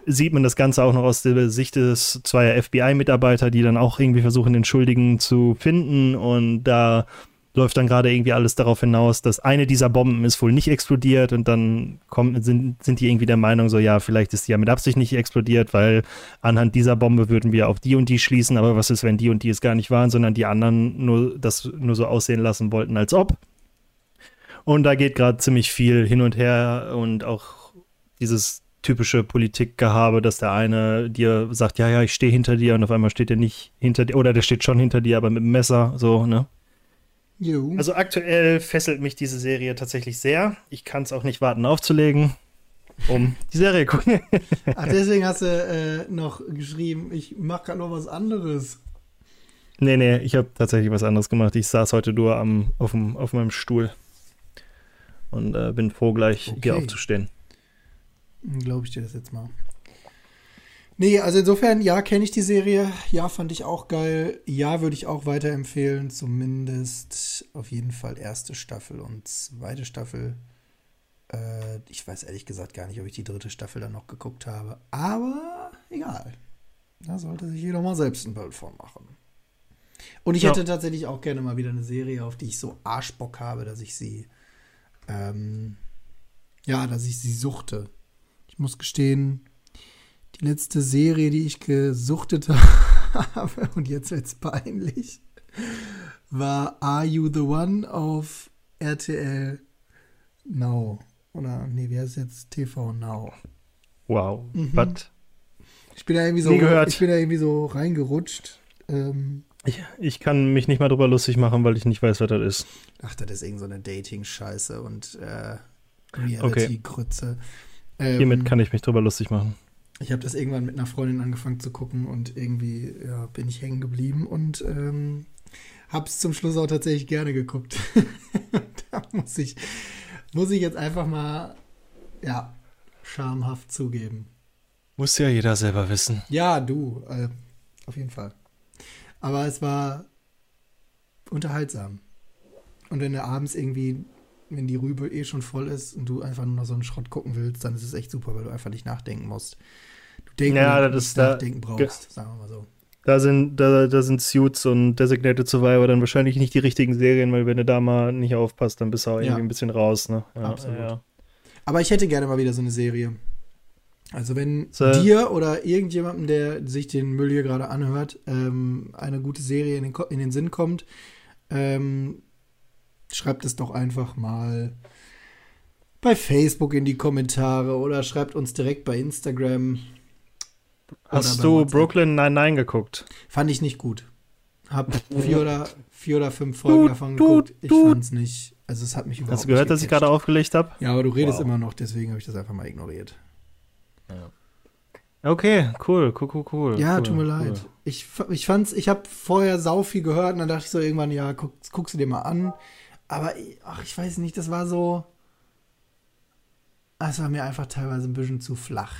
sieht man das Ganze auch noch aus der Sicht des zweier FBI-Mitarbeiter, die dann auch irgendwie versuchen, den Schuldigen zu finden und da läuft dann gerade irgendwie alles darauf hinaus, dass eine dieser Bomben ist wohl nicht explodiert und dann kommt, sind, sind die irgendwie der Meinung, so ja, vielleicht ist die ja mit Absicht nicht explodiert, weil anhand dieser Bombe würden wir auf die und die schließen, aber was ist, wenn die und die es gar nicht waren, sondern die anderen nur das nur so aussehen lassen wollten, als ob. Und da geht gerade ziemlich viel hin und her und auch dieses typische Politikgehabe, dass der eine dir sagt, ja, ja, ich stehe hinter dir und auf einmal steht er nicht hinter dir oder der steht schon hinter dir, aber mit dem Messer, so, ne? Jo. Also aktuell fesselt mich diese Serie tatsächlich sehr. Ich kann es auch nicht warten aufzulegen, um die Serie zu gucken. *laughs* Ach, deswegen hast du äh, noch geschrieben, ich mache gerade noch was anderes. Nee, nee, ich habe tatsächlich was anderes gemacht. Ich saß heute nur am, auf, dem, auf meinem Stuhl und äh, bin froh, gleich Okay. hier aufzustehen. Glaube ich dir das jetzt mal. Nee, also insofern, ja, kenne ich die Serie. Ja, fand ich auch geil. Ja, würde ich auch weiterempfehlen. Zumindest auf jeden Fall erste Staffel und zweite Staffel. Äh, ich weiß ehrlich gesagt gar nicht, ob ich die dritte Staffel dann noch geguckt habe. Aber egal. Da sollte sich jeder mal selbst ein Bild von machen. Und ich Ja. hätte tatsächlich auch gerne mal wieder eine Serie, auf die ich so Arschbock habe, dass ich sie, ähm, ja, dass ich sie suchte. Ich muss gestehen, letzte Serie, die ich gesuchtet *laughs* habe, und jetzt wird's peinlich, war Are You the One auf RTL Now. Oder, nee, wie heißt es jetzt? TV Now. Wow. Mhm. Was? Ich bin da irgendwie so, ich bin da irgendwie so reingerutscht. Ähm, Ich, ich kann mich nicht mal drüber lustig machen, weil ich nicht weiß, was das ist. ach, das ist irgend so eine Dating-Scheiße und äh, Reality-Grütze. Ähm, Hiermit kann ich mich drüber lustig machen. Ich habe das irgendwann mit einer Freundin angefangen zu gucken und irgendwie ja, bin ich hängen geblieben und ähm, habe es zum Schluss auch tatsächlich gerne geguckt. *laughs* da muss ich, muss ich jetzt einfach mal, ja, schamhaft zugeben. Muss ja jeder selber wissen. Ja, du, äh, auf jeden Fall. Aber es war unterhaltsam. Und wenn du abends irgendwie, wenn die Rübe eh schon voll ist und du einfach nur noch so einen Schrott gucken willst, dann ist es echt super, weil du einfach nicht nachdenken musst. Denken, Ja, das ist da- nachdenken brauchst, sagen wir mal so. Da sind, da, da sind Suits und Designated Survivor dann wahrscheinlich nicht die richtigen Serien, weil wenn du da mal nicht aufpasst, dann bist du auch irgendwie Ja. ein bisschen raus, ne? Ja, Absolut. Ja. Aber ich hätte gerne mal wieder so eine Serie. Also wenn So. dir oder irgendjemandem, der sich den Müll hier gerade anhört, ähm, eine gute Serie in den, Ko- in den Sinn kommt, ähm, schreibt es doch einfach mal bei Facebook in die Kommentare oder schreibt uns direkt bei Instagram. Hast du. Brooklyn 99 geguckt? Fand ich nicht gut. Hab vier oder, vier oder fünf Folgen Du, davon geguckt. Ich du. fand's nicht. Also es hat mich überhaupt Hast du gehört, dass ich gerade aufgelegt habe? Ja, aber du redest Wow. immer noch, deswegen habe ich das einfach mal ignoriert. Okay, cool, cool, cool, cool. Ja, cool, tut mir cool. leid. Ich, ich fand's, ich habe vorher sau viel gehört und dann dachte ich so irgendwann, ja, guck, guckst du dir mal an. Aber ach, ich weiß nicht, das war so. Es war mir einfach teilweise ein bisschen zu flach.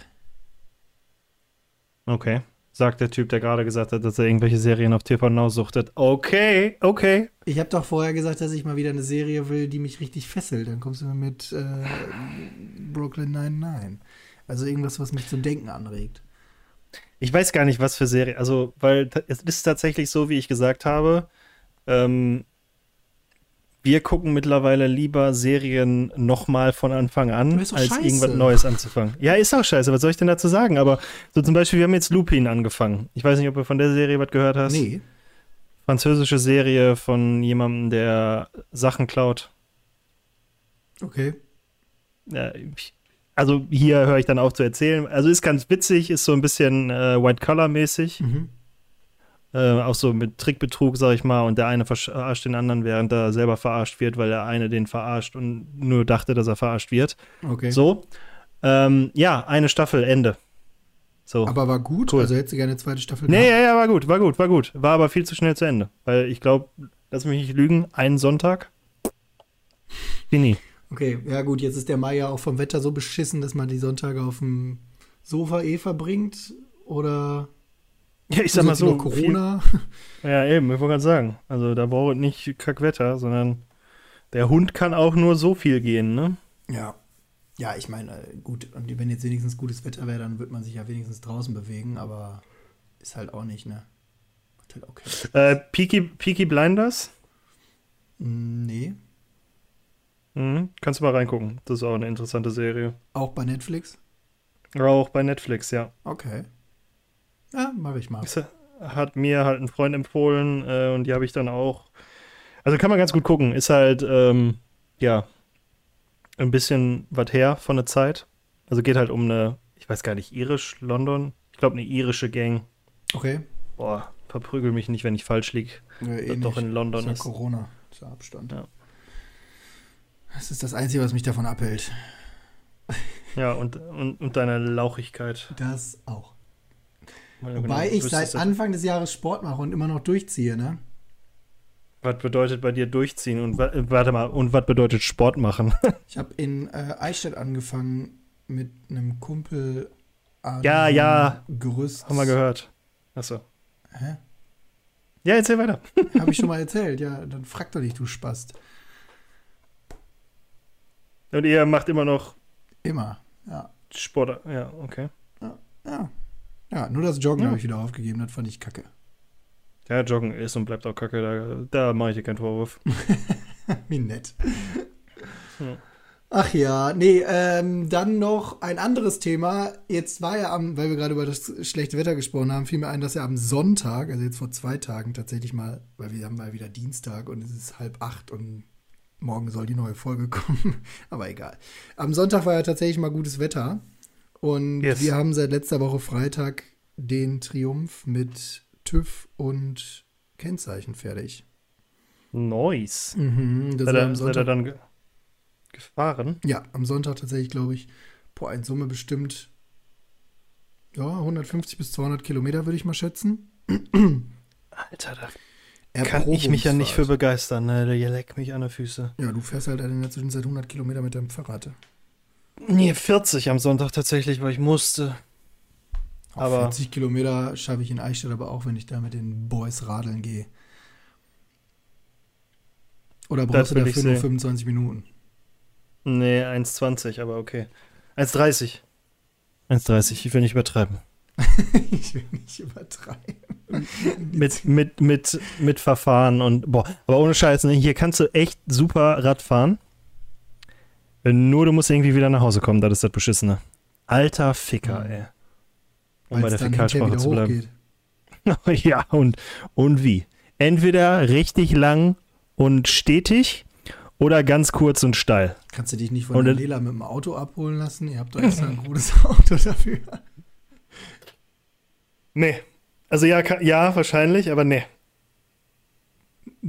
Okay. Sagt der Typ, der gerade gesagt hat, dass er irgendwelche Serien auf TV Now suchtet. Okay, okay. Ich habe doch vorher gesagt, dass ich mal wieder eine Serie will, die mich richtig fesselt. Dann kommst du mir mit äh, Brooklyn 99. Also irgendwas, was mich zum Denken anregt. Ich weiß gar nicht, was für Serie. Also, weil es ist tatsächlich so, wie ich gesagt habe. Ähm, wir gucken mittlerweile lieber Serien nochmal von Anfang an, als scheiße. irgendwas Neues anzufangen. Ja, ist auch scheiße. Was soll ich denn dazu sagen? Aber so zum Beispiel, wir haben jetzt Lupin angefangen. Ich weiß nicht, ob du von der Serie was gehört hast. Nee. Französische Serie von jemandem, der Sachen klaut. Okay. Ja, also hier höre ich dann auf zu erzählen. Also ist ganz witzig, ist so ein bisschen äh, White-Collar-mäßig. Mhm. Äh, auch so mit Trickbetrug, sag ich mal, und der eine verarscht den anderen, während er selber verarscht wird, weil der eine den verarscht und nur dachte, dass er verarscht wird. Okay. So. Ähm, ja, eine Staffel, Ende. So. Aber war gut. Cool. Also hättest du gerne eine zweite Staffel nee, gehabt? ja, ja, war gut, war gut, war gut. War aber viel zu schnell zu Ende. Weil ich glaube, lass mich nicht lügen, einen Sonntag. Fini. Okay, ja gut, jetzt ist der Mai ja auch vom Wetter so beschissen, dass man die Sonntage auf dem Sofa eh verbringt. Oder Ja, ich sag mal so. Corona. Viel, ja, eben, ich wollte gerade sagen. Also da braucht nicht Kackwetter, sondern der Hund kann auch nur so viel gehen, ne? Ja. Ja, ich meine, gut, und wenn jetzt wenigstens gutes Wetter wäre, dann wird man sich ja wenigstens draußen bewegen, aber ist halt auch nicht, ne? Ist halt okay. Äh, Peaky, Peaky Blinders? Mm, Nee. Mhm, kannst du mal reingucken. Das ist auch eine interessante Serie. Auch bei Netflix? Auch bei Netflix, ja. Okay. Ja, mache ich mal. Das hat mir halt ein Freund empfohlen äh, und die habe ich dann auch. Also kann man ganz gut gucken. Ist halt, ähm, ja, ein bisschen was her von der Zeit. Also geht halt um eine, ich weiß gar nicht, irisch, London. Ich glaube, eine irische Gang. Okay. Boah, verprügel mich nicht, wenn ich falsch lieg. Ja, eh doch nicht. in London ist ja ist. Corona. Ist ja Abstand. Ja. Das ist das Einzige, was mich davon abhält. Ja, und, und, und deine Lauchigkeit. Das auch. Wobei ich seit Anfang des Jahres Sport mache und immer noch durchziehe, ne? Was bedeutet bei dir durchziehen und warte mal, und was bedeutet Sport machen? *laughs* ich habe in äh, Eichstätt angefangen mit einem Kumpel an ja, ja. Gerüst. Haben wir gehört. Achso. Hä? Ja, erzähl weiter. *laughs* habe ich schon mal erzählt, ja, dann frag doch nicht, du Spast. Und ihr macht immer noch. Immer, ja. Sport, ja, okay. Ja, ja. Ja nur das Joggen ja. habe ich wieder aufgegeben, das fand ich kacke. Ja, Joggen ist und bleibt auch kacke, da, da mache ich dir keinen Vorwurf. *laughs* Wie nett. Ja. Ach ja, nee, ähm, dann noch ein anderes Thema. Jetzt war ja am, weil wir gerade über das schlechte Wetter gesprochen haben, fiel mir ein, dass ja am Sonntag, also jetzt vor zwei Tagen tatsächlich mal, weil wir haben mal wieder Dienstag und es ist halb acht und morgen soll die neue Folge *laughs* kommen, aber egal. Am Sonntag war ja tatsächlich mal gutes Wetter und yes. wir haben seit letzter Woche Freitag den Triumph mit TÜV und Kennzeichen fertig. Nice. Mhm, das seid, er, seid er dann ge gefahren? Ja, am Sonntag tatsächlich, glaube ich, boah, in Summe bestimmt ja, 150 bis 200 Kilometer, würde ich mal schätzen. Alter, da kann ich mich ja nicht für begeistern. Ne? Der leckt mich an der Füße. Ja, du fährst halt in der Zwischenzeit 100 Kilometer mit deinem Fahrrad. Nee, 40 am Sonntag tatsächlich, weil ich musste. Aber 40 Kilometer schaffe ich in Eichstätt aber auch, wenn ich da mit den Boys radeln gehe. Oder brauchst du dafür nur 25 Minuten? Nee, 1,20, aber okay. 1,30. 1,30, ich will nicht übertreiben. *laughs* ich will nicht übertreiben. mit, mit, mit, mit Verfahren und boah, aber ohne Scheiß, ne? hier kannst du echt super Rad fahren. Nur du musst irgendwie wieder nach Hause kommen, das ist das Beschissene. Alter Ficker, mhm. ey. Um bei der Fäkalsprache zu bleiben. *laughs* ja, und, und wie? Entweder richtig lang und stetig oder ganz kurz und steil. Kannst du dich nicht von und der Lela mit dem Auto abholen lassen? Ihr habt doch *laughs* extra ein gutes Auto dafür. Nee. Also ja, ja, wahrscheinlich, aber nee.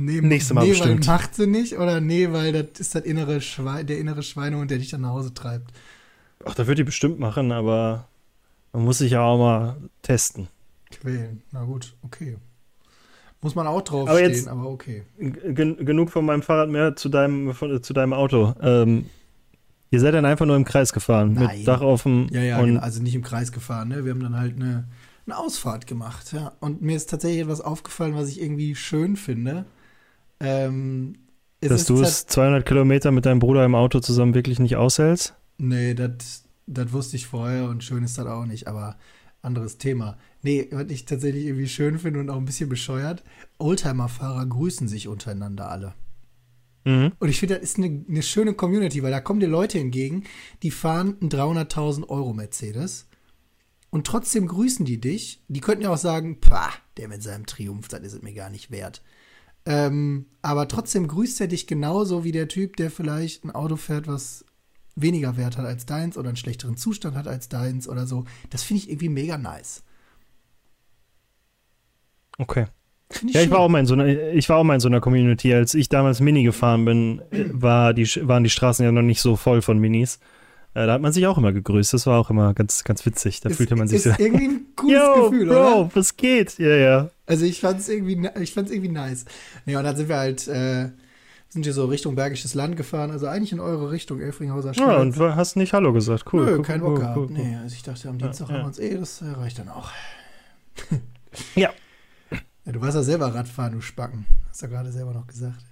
Nee, Nächstes Mal nee, bestimmt. weil macht sie nicht oder nee, weil das ist das innere Schwein, der innere Schweinehund, der dich dann nach Hause treibt. Ach, da wird die bestimmt machen, aber man muss sich ja auch mal testen. Quälen. Na gut, okay. Muss man auch draufstehen, aber, jetzt, aber okay. Gen genug von meinem Fahrrad mehr zu deinem, von, zu deinem Auto. Ähm, ihr seid dann einfach nur im Kreis gefahren, Nein. mit Dach offen. Ja, ja, genau. also nicht im Kreis gefahren. Ne? Wir haben dann halt eine, eine Ausfahrt gemacht. Ja. Und mir ist tatsächlich etwas aufgefallen, was ich irgendwie schön finde. Ähm, Dass du es 200 Kilometer mit deinem Bruder im Auto zusammen wirklich nicht aushältst? Nee, das wusste ich vorher und schön ist das auch nicht, aber anderes Thema. Nee, was ich tatsächlich irgendwie schön finde und auch ein bisschen bescheuert, Oldtimer-Fahrer grüßen sich untereinander alle. Mhm. Und ich finde, das ist eine, eine, schöne Community, weil da kommen dir Leute entgegen, die fahren einen 300.000 Euro Mercedes und trotzdem grüßen die dich. Die könnten ja auch sagen, pah, der mit seinem Triumph, das ist es mir gar nicht wert. Ähm, aber trotzdem grüßt er dich genauso wie der Typ, der vielleicht ein Auto fährt, was weniger Wert hat als deins oder einen schlechteren Zustand hat als deins oder so. Das finde ich irgendwie mega nice. Okay. Ich ja, ich war, auch mal in so einer, ich war auch mal in so einer Community. Als ich damals Mini gefahren bin, war die, waren die Straßen ja noch nicht so voll von Minis. Äh, da hat man sich auch immer gegrüßt. Das war auch immer ganz, ganz witzig. Da ist, fühlte man sich ist so. irgendwie ein *laughs* cooles Yo, Gefühl, Bro, oder? was geht? Ja, ja. Also ich fand es irgendwie, ich fand's irgendwie nice. Ja, und dann sind wir halt, äh, sind hier so Richtung Bergisches Land gefahren. Also eigentlich in eure Richtung, Elfringhauser Stadt. Ja, und hast nicht Hallo gesagt. Cool. Nö, cool, kein Bock cool, gehabt. Cool, nee, also ich dachte, am Dienstag ja, haben wir uns eh, das reicht dann auch. ja. Ja, du warst ja selber Radfahren, du Spacken. Hast du ja gerade selber noch gesagt.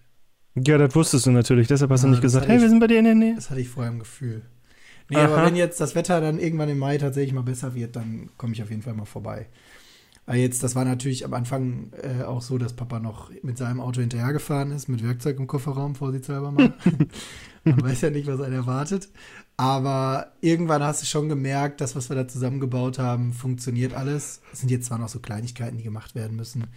Ja, das wusstest du natürlich. Deshalb hast ja, du nicht gesagt, hey, ich, wir sind bei dir in der Nähe. Das hatte ich vorher im Gefühl. Nee, Aha. aber wenn jetzt das Wetter dann irgendwann im Mai tatsächlich mal besser wird, dann komme ich auf jeden Fall mal vorbei. Jetzt, das war natürlich am Anfang äh, auch so, dass Papa noch mit seinem Auto hinterhergefahren ist, mit Werkzeug im Kofferraum, vorsichtshalber mal. *laughs* Man weiß ja nicht, was einen erwartet. Aber irgendwann hast du schon gemerkt, das, was wir da zusammengebaut haben, funktioniert alles. Es sind jetzt zwar noch so Kleinigkeiten, die gemacht werden müssen,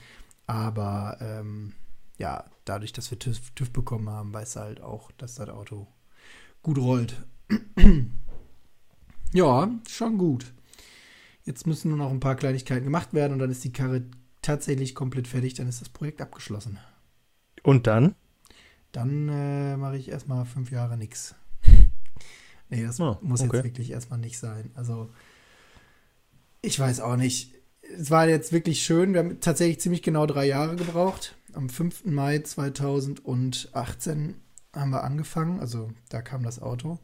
aber ähm, ja, dadurch, dass wir TÜV, TÜV bekommen haben, weißt du halt auch, dass das Auto gut rollt. *clears throat* ja, schon gut. Jetzt müssen nur noch ein paar Kleinigkeiten gemacht werden und dann ist die Karre tatsächlich komplett fertig, dann ist das Projekt abgeschlossen. Und dann? Dann äh, mache ich erstmal fünf Jahre nichts. *laughs* Nee, das oh, muss okay. jetzt wirklich erstmal nicht sein. Also, ich weiß auch nicht. es war jetzt wirklich schön. Wir haben tatsächlich ziemlich genau drei Jahre gebraucht. Am 5. Mai 2018 haben wir angefangen. Also da kam das Auto.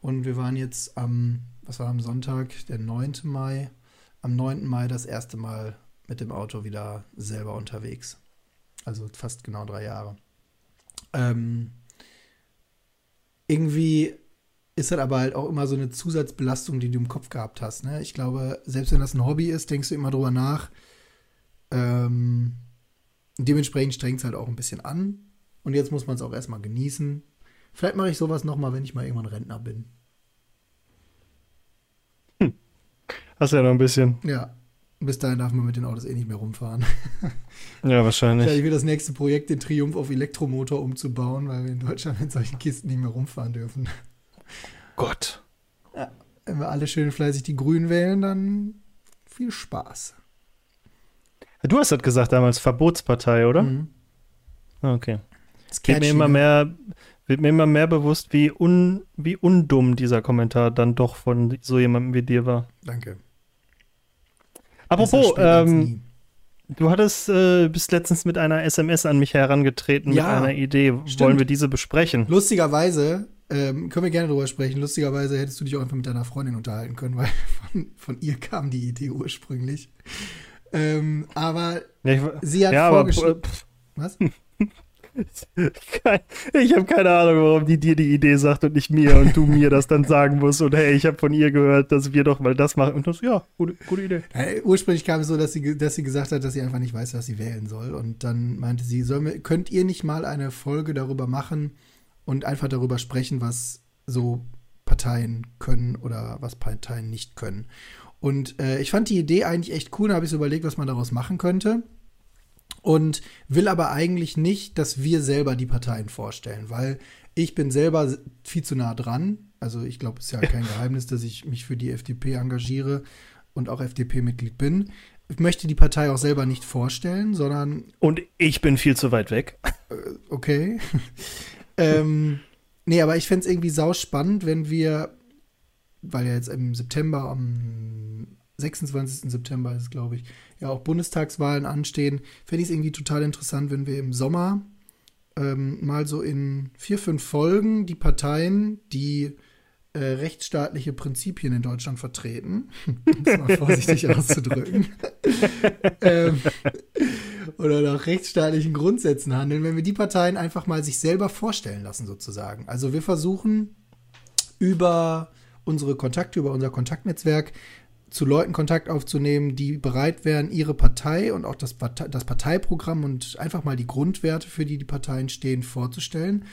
Und wir waren jetzt am, was war am Sonntag, der 9. Mai. Am 9. Mai das erste Mal mit dem Auto wieder selber unterwegs. Also fast genau drei Jahre. Ähm, irgendwie ist das aber halt auch immer so eine Zusatzbelastung, die du im Kopf gehabt hast. Ne? Ich glaube, selbst wenn das ein Hobby ist, denkst du immer drüber nach. Ähm, dementsprechend strengt es halt auch ein bisschen an. Und jetzt muss man es auch erstmal genießen. Vielleicht mache ich sowas nochmal, wenn ich mal irgendwann Rentner bin. Hast ja noch ein bisschen. Ja. Bis dahin darf man mit den Autos eh nicht mehr rumfahren. *laughs* ja, wahrscheinlich. Ich will das nächste Projekt, den Triumph auf Elektromotor umzubauen, weil wir in Deutschland mit solchen Kisten nicht mehr rumfahren dürfen. Gott. Ja, wenn wir alle schön fleißig die Grünen wählen, dann viel Spaß. Du hast das gesagt damals, Verbotspartei, oder? Mhm. Ah, okay. Wird mir immer ne? mehr, wird mir immer mehr bewusst, wie, un, wie undumm dieser Kommentar dann doch von so jemandem wie dir war. Danke. Apropos, ähm, du hattest, äh, bist letztens mit einer SMS an mich herangetreten ja, mit einer Idee. Stimmt. Wollen wir diese besprechen? Lustigerweise ähm, können wir gerne drüber sprechen. Lustigerweise hättest du dich auch einfach mit deiner Freundin unterhalten können, weil *laughs* von, von ihr kam die Idee ursprünglich. Ähm, aber ja, ich, sie hat ja, vorgeschlagen. Was? *laughs* Ich habe keine Ahnung, warum die dir die Idee sagt und nicht mir und du mir das dann sagen musst. Und hey, ich habe von ihr gehört, dass wir doch mal das machen. Und das, ja, gute, gute Idee. Ja, ursprünglich kam es so, dass sie, dass sie gesagt hat, dass sie einfach nicht weiß, was sie wählen soll. Und dann meinte sie, wir, könnt ihr nicht mal eine Folge darüber machen, und einfach darüber sprechen, was so Parteien können oder was Parteien nicht können. Und äh, ich fand die Idee eigentlich echt cool, da habe ich so überlegt, was man daraus machen könnte. Und will aber eigentlich nicht, dass wir selber die Parteien vorstellen, weil ich bin selber viel zu nah dran. Also ich glaube, es ist ja *laughs* kein Geheimnis, dass ich mich für die FDP engagiere und auch FDP-Mitglied bin. Ich möchte die Partei auch selber nicht vorstellen, sondern. Und ich bin viel zu weit weg. Äh, okay *laughs* ähm, nee, aber ich fände es irgendwie sau spannend, wenn wir, weil ja jetzt im September, am 26. September ist glaube ich, ja auch Bundestagswahlen anstehen, fände ich es irgendwie total interessant, wenn wir im Sommer ähm, mal so in vier, fünf Folgen die Parteien, die äh, rechtsstaatliche Prinzipien in Deutschland vertreten, *laughs* um es mal *laughs* vorsichtig auszudrücken, *laughs* ähm, oder nach rechtsstaatlichen Grundsätzen handeln, wenn wir die Parteien einfach mal sich selber vorstellen lassen, sozusagen. Also wir versuchen über unsere Kontakte, über unser Kontaktnetzwerk zu Leuten Kontakt aufzunehmen, die bereit wären, ihre Partei und auch das, Partei, das Parteiprogramm und einfach mal die Grundwerte, für die die Parteien stehen, vorzustellen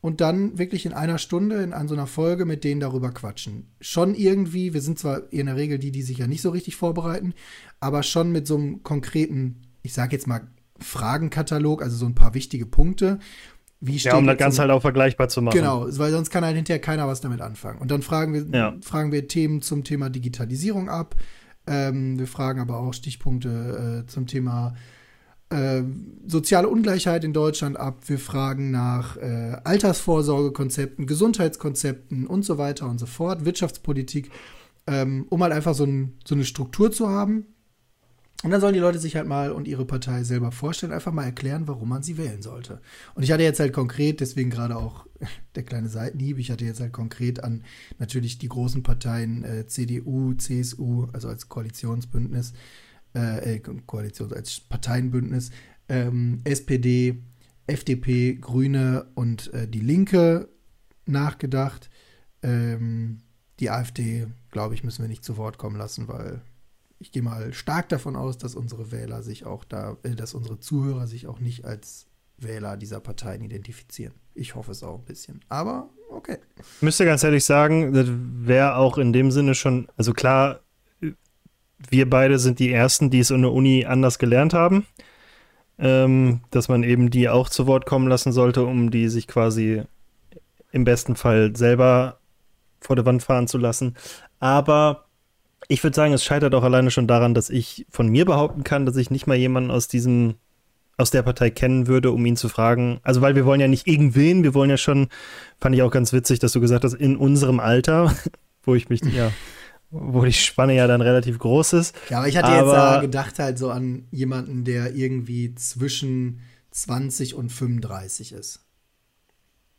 und dann wirklich in einer Stunde in an so einer Folge mit denen darüber quatschen. Schon irgendwie, wir sind zwar in der Regel die, die sich ja nicht so richtig vorbereiten, aber schon mit so einem konkreten ich sage jetzt mal, Fragenkatalog, also so ein paar wichtige Punkte. Wie ja, um das Ganze halt auch vergleichbar zu machen. Genau, weil sonst kann halt hinterher keiner was damit anfangen. Und dann fragen wir, ja. fragen wir Themen zum Thema Digitalisierung ab. Ähm, wir fragen aber auch Stichpunkte äh, zum Thema äh, soziale Ungleichheit in Deutschland ab. Wir fragen nach äh, Altersvorsorgekonzepten, Gesundheitskonzepten und so weiter und so fort, Wirtschaftspolitik, ähm, um halt einfach so, ein, so eine Struktur zu haben, und dann sollen die Leute sich halt mal und ihre Partei selber vorstellen, einfach mal erklären, warum man sie wählen sollte. Und ich hatte jetzt halt konkret, deswegen gerade auch *laughs* der kleine Seitenhieb, ich hatte jetzt halt konkret an natürlich die großen Parteien äh, CDU, CSU, also als Koalitionsbündnis, äh, äh, Koalition, als Parteienbündnis, ähm, SPD, FDP, Grüne und äh, die Linke nachgedacht. Ähm, die AfD, glaube ich, müssen wir nicht zu Wort kommen lassen, weil ich gehe mal stark davon aus, dass unsere Wähler sich auch da, äh, dass unsere Zuhörer sich auch nicht als Wähler dieser Parteien identifizieren. Ich hoffe es auch ein bisschen. Aber okay. Ich müsste ganz ehrlich sagen, das wäre auch in dem Sinne schon, also klar, wir beide sind die Ersten, die es in der Uni anders gelernt haben. Ähm, dass man eben die auch zu Wort kommen lassen sollte, um die sich quasi im besten Fall selber vor der Wand fahren zu lassen. Aber ich würde sagen, es scheitert auch alleine schon daran, dass ich von mir behaupten kann, dass ich nicht mal jemanden aus diesem, aus der Partei kennen würde, um ihn zu fragen. Also, weil wir wollen ja nicht irgendwen, wir wollen ja schon, fand ich auch ganz witzig, dass du gesagt hast, in unserem Alter, *laughs* wo ich mich, ja, wo die Spanne ja dann relativ groß ist. Ja, aber ich hatte aber, jetzt gedacht halt so an jemanden, der irgendwie zwischen 20 und 35 ist.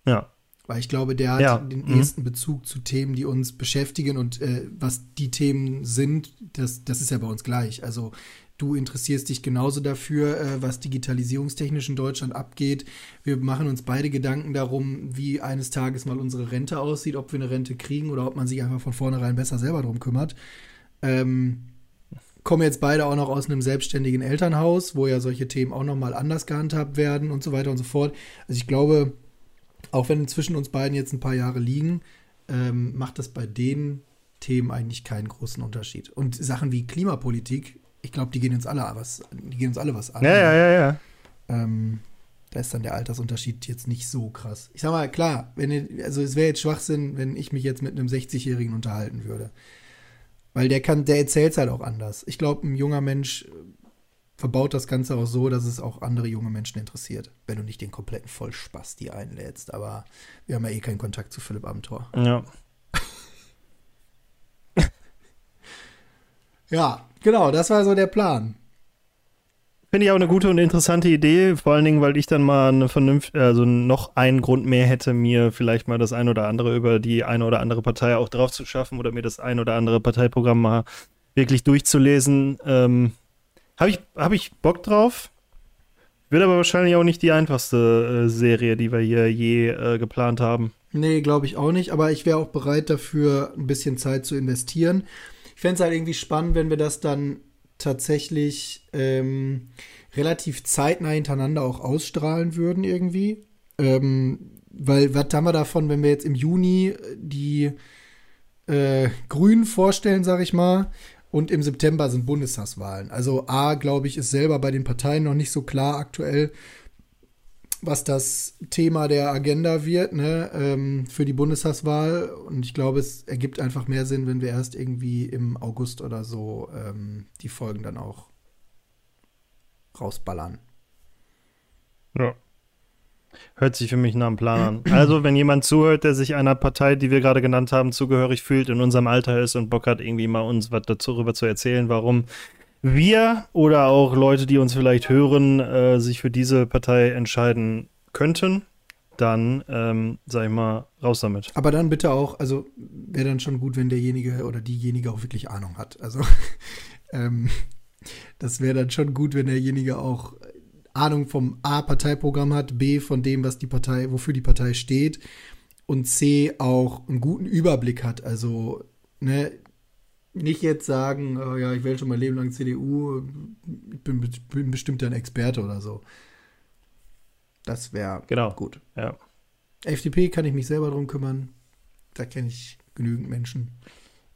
Ja. Weil ich glaube, der hat ja. den mhm. ersten Bezug zu Themen, die uns beschäftigen und äh, was die Themen sind, das, das ist ja bei uns gleich. Also du interessierst dich genauso dafür, äh, was digitalisierungstechnisch in Deutschland abgeht. Wir machen uns beide Gedanken darum, wie eines Tages mal unsere Rente aussieht, ob wir eine Rente kriegen oder ob man sich einfach von vornherein besser selber drum kümmert. Ähm, kommen jetzt beide auch noch aus einem selbstständigen Elternhaus, wo ja solche Themen auch noch mal anders gehandhabt werden und so weiter und so fort. Also ich glaube, auch wenn zwischen uns beiden jetzt ein paar Jahre liegen, ähm, macht das bei den Themen eigentlich keinen großen Unterschied. Und Sachen wie Klimapolitik, ich glaube, die gehen uns alle was, die gehen uns alle was an. Ja, ja, ja, ja. Ähm, da ist dann der Altersunterschied jetzt nicht so krass. Ich sag mal, klar, wenn, also es wäre jetzt Schwachsinn, wenn ich mich jetzt mit einem 60-Jährigen unterhalten würde. Weil der kann, der erzählt es halt auch anders. Ich glaube, ein junger Mensch verbaut das Ganze auch so, dass es auch andere junge Menschen interessiert, wenn du nicht den kompletten Vollspaß die einlädst. Aber wir haben ja eh keinen Kontakt zu Philipp Amthor. Ja. *laughs* ja, genau, das war so der Plan. Finde ich auch eine gute und interessante Idee, vor allen Dingen, weil ich dann mal eine vernünftige, also noch einen Grund mehr hätte, mir vielleicht mal das ein oder andere über die eine oder andere Partei auch drauf zu schaffen oder mir das ein oder andere Parteiprogramm mal wirklich durchzulesen. Ähm, habe ich, hab ich Bock drauf. Wird aber wahrscheinlich auch nicht die einfachste äh, Serie, die wir hier je äh, geplant haben. Nee, glaube ich auch nicht. Aber ich wäre auch bereit dafür, ein bisschen Zeit zu investieren. Ich fände es halt irgendwie spannend, wenn wir das dann tatsächlich ähm, relativ zeitnah hintereinander auch ausstrahlen würden irgendwie. Ähm, weil was haben wir davon, wenn wir jetzt im Juni die äh, Grünen vorstellen, sag ich mal, und im September sind Bundestagswahlen. Also A, glaube ich, ist selber bei den Parteien noch nicht so klar aktuell, was das Thema der Agenda wird ne, ähm, für die Bundestagswahl. Und ich glaube, es ergibt einfach mehr Sinn, wenn wir erst irgendwie im August oder so ähm, die Folgen dann auch rausballern. Ja. Hört sich für mich nach einem Plan an. Also, wenn jemand zuhört, der sich einer Partei, die wir gerade genannt haben, zugehörig fühlt, in unserem Alter ist und Bock hat, irgendwie mal uns was darüber zu erzählen, warum wir oder auch Leute, die uns vielleicht hören, äh, sich für diese Partei entscheiden könnten, dann, ähm, sag ich mal, raus damit. Aber dann bitte auch, also wäre dann schon gut, wenn derjenige oder diejenige auch wirklich Ahnung hat. Also, *laughs* ähm, das wäre dann schon gut, wenn derjenige auch Ahnung vom A-Parteiprogramm hat, B von dem, was die Partei, wofür die Partei steht und C auch einen guten Überblick hat. Also, ne, nicht jetzt sagen, oh ja, ich wähle schon mein Leben lang CDU, ich bin, bin bestimmt ein Experte oder so. Das wäre genau. gut. Ja. FDP kann ich mich selber drum kümmern. Da kenne ich genügend Menschen.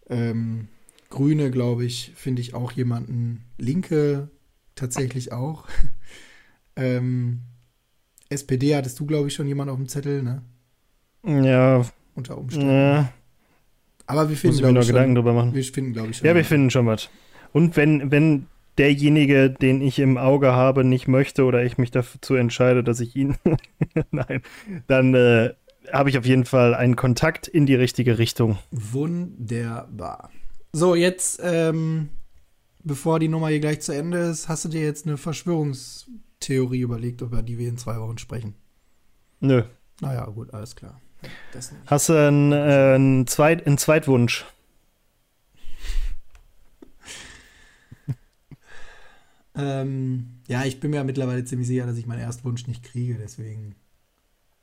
Ähm, Grüne, glaube ich, finde ich auch jemanden. Linke tatsächlich auch. *laughs* Ähm, SPD hattest du, glaube ich, schon jemanden auf dem Zettel, ne? Ja. Unter Umständen. Ja. Aber wir finden, Muss ich noch Gedanken drüber machen. Wir finden, glaube ich, schon. Ja, wir finden schon was. Und wenn, wenn derjenige, den ich im Auge habe, nicht möchte oder ich mich dazu entscheide, dass ich ihn. *laughs* Nein, dann äh, habe ich auf jeden Fall einen Kontakt in die richtige Richtung. Wunderbar. So, jetzt, ähm, bevor die Nummer hier gleich zu Ende ist, hast du dir jetzt eine Verschwörungs- Theorie überlegt, über die wir in zwei Wochen sprechen. Nö. Naja, gut, alles klar. Hast du einen, äh, einen, Zweit-, einen Zweitwunsch? *laughs* ähm, ja, ich bin mir ja mittlerweile ziemlich sicher, dass ich meinen Erstwunsch nicht kriege, deswegen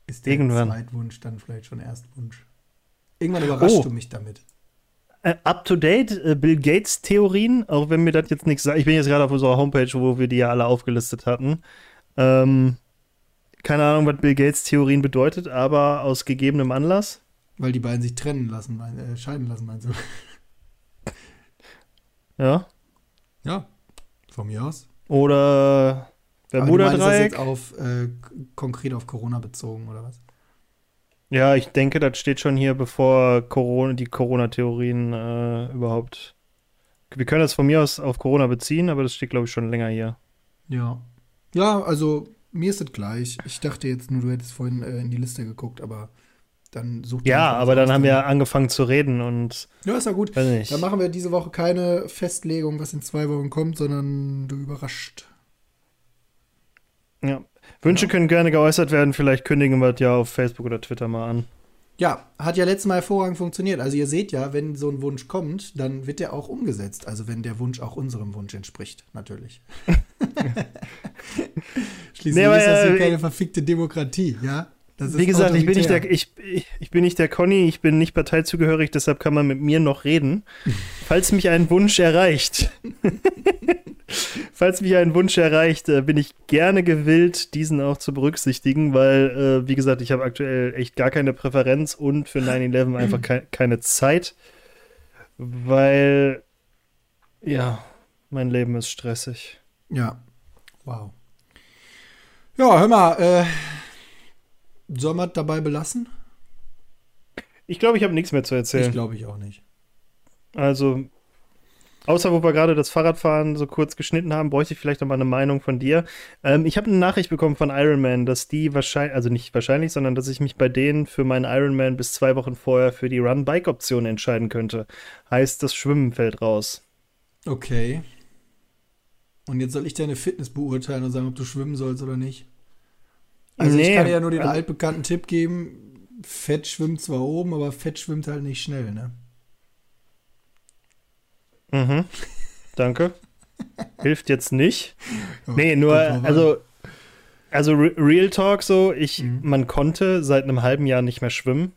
ist der Irgendwann. Zweitwunsch dann vielleicht schon Erstwunsch. Irgendwann überraschst oh. du mich damit. Uh, Up-to-date uh, Bill Gates Theorien, auch wenn mir das jetzt nichts sagt. Ich bin jetzt gerade auf unserer Homepage, wo wir die ja alle aufgelistet hatten. Ähm, keine Ahnung, was Bill Gates Theorien bedeutet, aber aus gegebenem Anlass. Weil die beiden sich trennen lassen, mein, äh, scheiden lassen, meinst du? *laughs* Ja. Ja, von mir aus. Oder Bermuda-Dreieck. Ist das jetzt auf, äh, konkret auf Corona bezogen, oder was? Ja, ich denke, das steht schon hier, bevor Corona, die Corona-Theorien äh, überhaupt. Wir können das von mir aus auf Corona beziehen, aber das steht, glaube ich, schon länger hier. Ja. Ja, also mir ist es gleich. Ich dachte jetzt nur, du hättest vorhin äh, in die Liste geguckt, aber Dann sucht Ja, aber dann haben wir angefangen zu reden und. Ja, ist ja gut. Dann machen wir diese Woche keine Festlegung, was in zwei Wochen kommt, sondern du überrascht. Ja. Wünsche können gerne geäußert werden. Vielleicht kündigen wir das ja auf Facebook oder Twitter mal an. Ja, hat ja letztes Mal hervorragend funktioniert. Also ihr seht ja, wenn so ein Wunsch kommt, dann wird der auch umgesetzt. Also wenn der Wunsch auch unserem Wunsch entspricht, natürlich. *laughs* *laughs* Schließlich Nee, ist das hier äh, keine verfickte Demokratie, ja? Wie gesagt, ich bin, nicht der, ich, ich, bin nicht der Conny, ich bin nicht parteizugehörig, deshalb kann man mit mir noch reden. *laughs* Falls mich ein Wunsch erreicht, *laughs* falls mich ein Wunsch erreicht, äh, bin ich gerne gewillt, diesen auch zu berücksichtigen, weil, äh, wie gesagt, ich habe aktuell echt gar keine Präferenz und für 9-11 einfach kei keine Zeit, weil, ja, mein Leben ist stressig. Ja. Wow. Ja, hör mal, äh, soll man dabei belassen? Ich glaube, ich habe nichts mehr zu Ich erzählen. glaube ich auch nicht. Also, außer wo wir gerade das Fahrradfahren so kurz geschnitten haben, bräuchte ich vielleicht noch mal eine Meinung von dir. Ähm, ich habe eine Nachricht bekommen von Ironman, dass die wahrscheinlich, also nicht wahrscheinlich, sondern dass ich mich bei denen für meinen Ironman bis zwei Wochen vorher für die Run-Bike-Option entscheiden könnte. Heißt, das Schwimmen fällt raus. Okay. Und jetzt soll ich deine Fitness beurteilen und sagen, ob du schwimmen sollst oder nicht? Also ich Nee, kann dir ja nur den also- altbekannten Tipp geben, Fett schwimmt zwar oben, aber Fett schwimmt halt nicht schnell, ne? Mhm. Danke. *laughs* Hilft jetzt nicht. Nee, nur, also, also Re Real Talk so, ich, Mhm. man konnte seit einem halben Jahr nicht mehr schwimmen.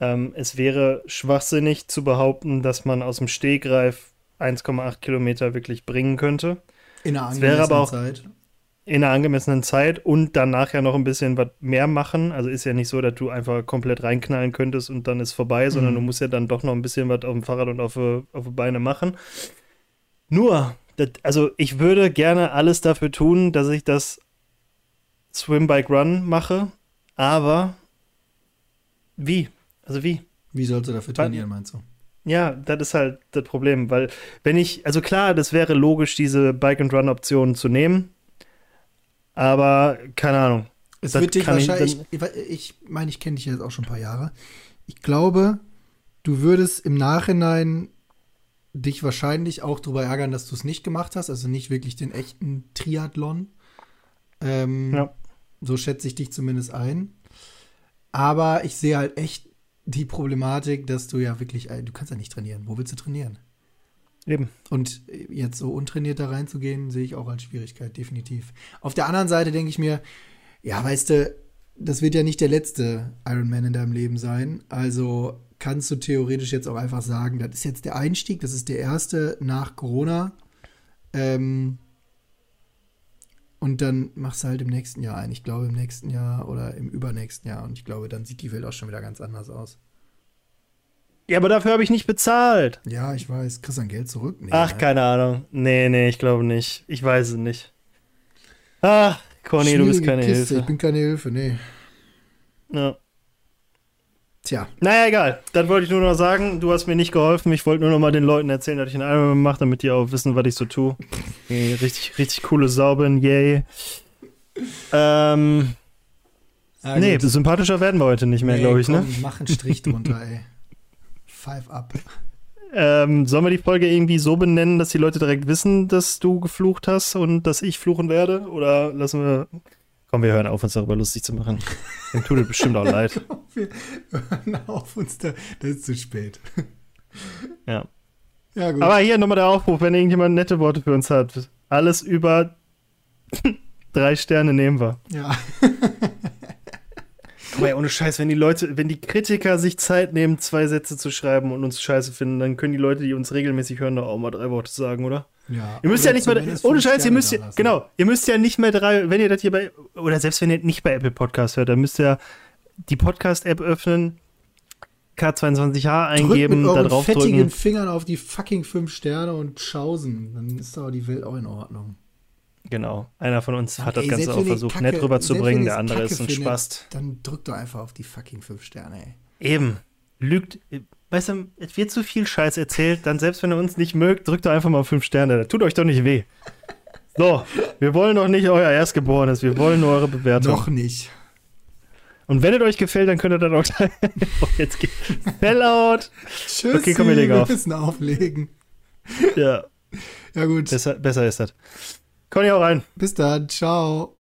Ähm, es wäre schwachsinnig zu behaupten, dass man aus dem Stegreif 1,8 Kilometer wirklich bringen könnte. in einer es wäre aber angemessenen auch- Zeit. In einer angemessenen Zeit und danach ja noch ein bisschen was mehr machen. Also ist ja nicht so, dass du einfach komplett reinknallen könntest und dann ist vorbei, sondern Mhm. du musst ja dann doch noch ein bisschen was auf dem Fahrrad und auf, die- auf die Beine machen. Nur, das, also ich würde gerne alles dafür tun, dass ich das Swim Bike Run mache, aber wie? Also wie? Wie sollst du dafür trainieren, meinst du? Ja, das ist halt das Problem, weil wenn ich, also klar, das wäre logisch, diese Bike and Run Option zu nehmen, aber keine Ahnung. Es Das wird dich kann ich wahrscheinlich, ich, meine, ich kenne dich jetzt auch schon ein paar Jahre. Ich glaube, du würdest im Nachhinein dich wahrscheinlich auch darüber ärgern, dass du es nicht gemacht hast, also nicht wirklich den echten Triathlon. Ähm, Ja. So schätze ich dich zumindest ein. Aber ich sehe halt echt die Problematik, dass du ja wirklich, äh, du kannst ja nicht trainieren. Wo willst du trainieren? Eben. Und jetzt so untrainiert da reinzugehen, sehe ich auch als Schwierigkeit, definitiv. Auf der anderen Seite denke ich mir, ja, weißt du, das wird ja nicht der letzte Ironman in deinem Leben sein. Also kannst du theoretisch jetzt auch einfach sagen, das ist jetzt der Einstieg, das ist der erste nach Corona. Ähm, und dann machst du halt im nächsten Jahr ein. Ich glaube im nächsten Jahr oder im übernächsten Jahr. Und ich glaube, dann sieht die Welt auch schon wieder ganz anders aus. Ja, aber dafür habe ich nicht bezahlt. Ja, ich weiß. Kriegst du dein Geld zurück? Nee, Ach, ne? keine Ahnung. Nee, nee, ich glaube nicht. Ich weiß es nicht. Ach, Conny, du bist keine Kiste. Ich Hilfe. bin keine Hilfe, nee. Ja. Tja. Naja, egal. Das wollte ich nur noch sagen. Du hast mir nicht geholfen. Ich wollte nur noch mal den Leuten erzählen, dass ich ein Album mache, damit die auch wissen, was ich so tue. *laughs* Richtig, richtig coole Sau bin. Yay. Ähm, Ja, nee, sympathischer werden wir heute nicht mehr, Nee, glaube ich, ne? komm, Mach einen Strich drunter, ey. Five up. Ähm, sollen wir die Folge irgendwie so benennen, dass die Leute direkt wissen, dass du geflucht hast und dass ich fluchen werde? Oder lassen wir. Komm, wir hören auf, uns darüber lustig zu machen. Dem tut es bestimmt auch leid. *laughs* Wir hören auf uns da. Das ist zu spät. Ja. Ja, gut. Aber hier nochmal der Aufruf, wenn irgendjemand nette Worte für uns hat. Alles über *laughs* drei Sterne nehmen wir. ja. *laughs* Mal, ohne Scheiß, wenn die Leute, wenn die Kritiker sich Zeit nehmen, zwei Sätze zu schreiben und uns scheiße finden, dann können die Leute, die uns regelmäßig hören, doch auch mal drei Worte sagen, oder? ja. Ihr müsst ja nicht mehr, zumindest ohne Scheiß, ihr müsst ja, genau, ihr müsst ja nicht mehr drei, wenn ihr das hier bei, oder selbst wenn ihr nicht bei Apple Podcast hört, dann müsst ihr die Podcast-App öffnen, K22H eingeben, Drückt da mit euren drauf fettigen drücken. Fingern auf die fucking fünf Sterne und schausen. Dann ist doch die Welt auch in Ordnung. Genau. Einer von uns hat das Ey, Ganze selbst auch versucht, Kacke- nett rüberzubringen, der andere Kacke ist ein findet, Spast. Dann drückt doch einfach auf die fucking fünf Sterne, ey. Eben. Lügt. Weißt du, es wird zu viel Scheiß erzählt, dann selbst wenn ihr uns nicht mögt, drückt doch einfach mal fünf Sterne. Das tut euch doch nicht weh. So, wir wollen doch nicht euer Erstgeborenes, wir wollen nur eure Bewertung. Doch nicht. Und wenn es euch gefällt, dann könnt ihr dann auch *laughs* oh, jetzt geht Sellout. Tschüss. Okay, komm, wir legen auf. Wir müssen auflegen. Ja, Ja, gut. besser, besser ist das. Komm auch rein. Bis dann. Ciao.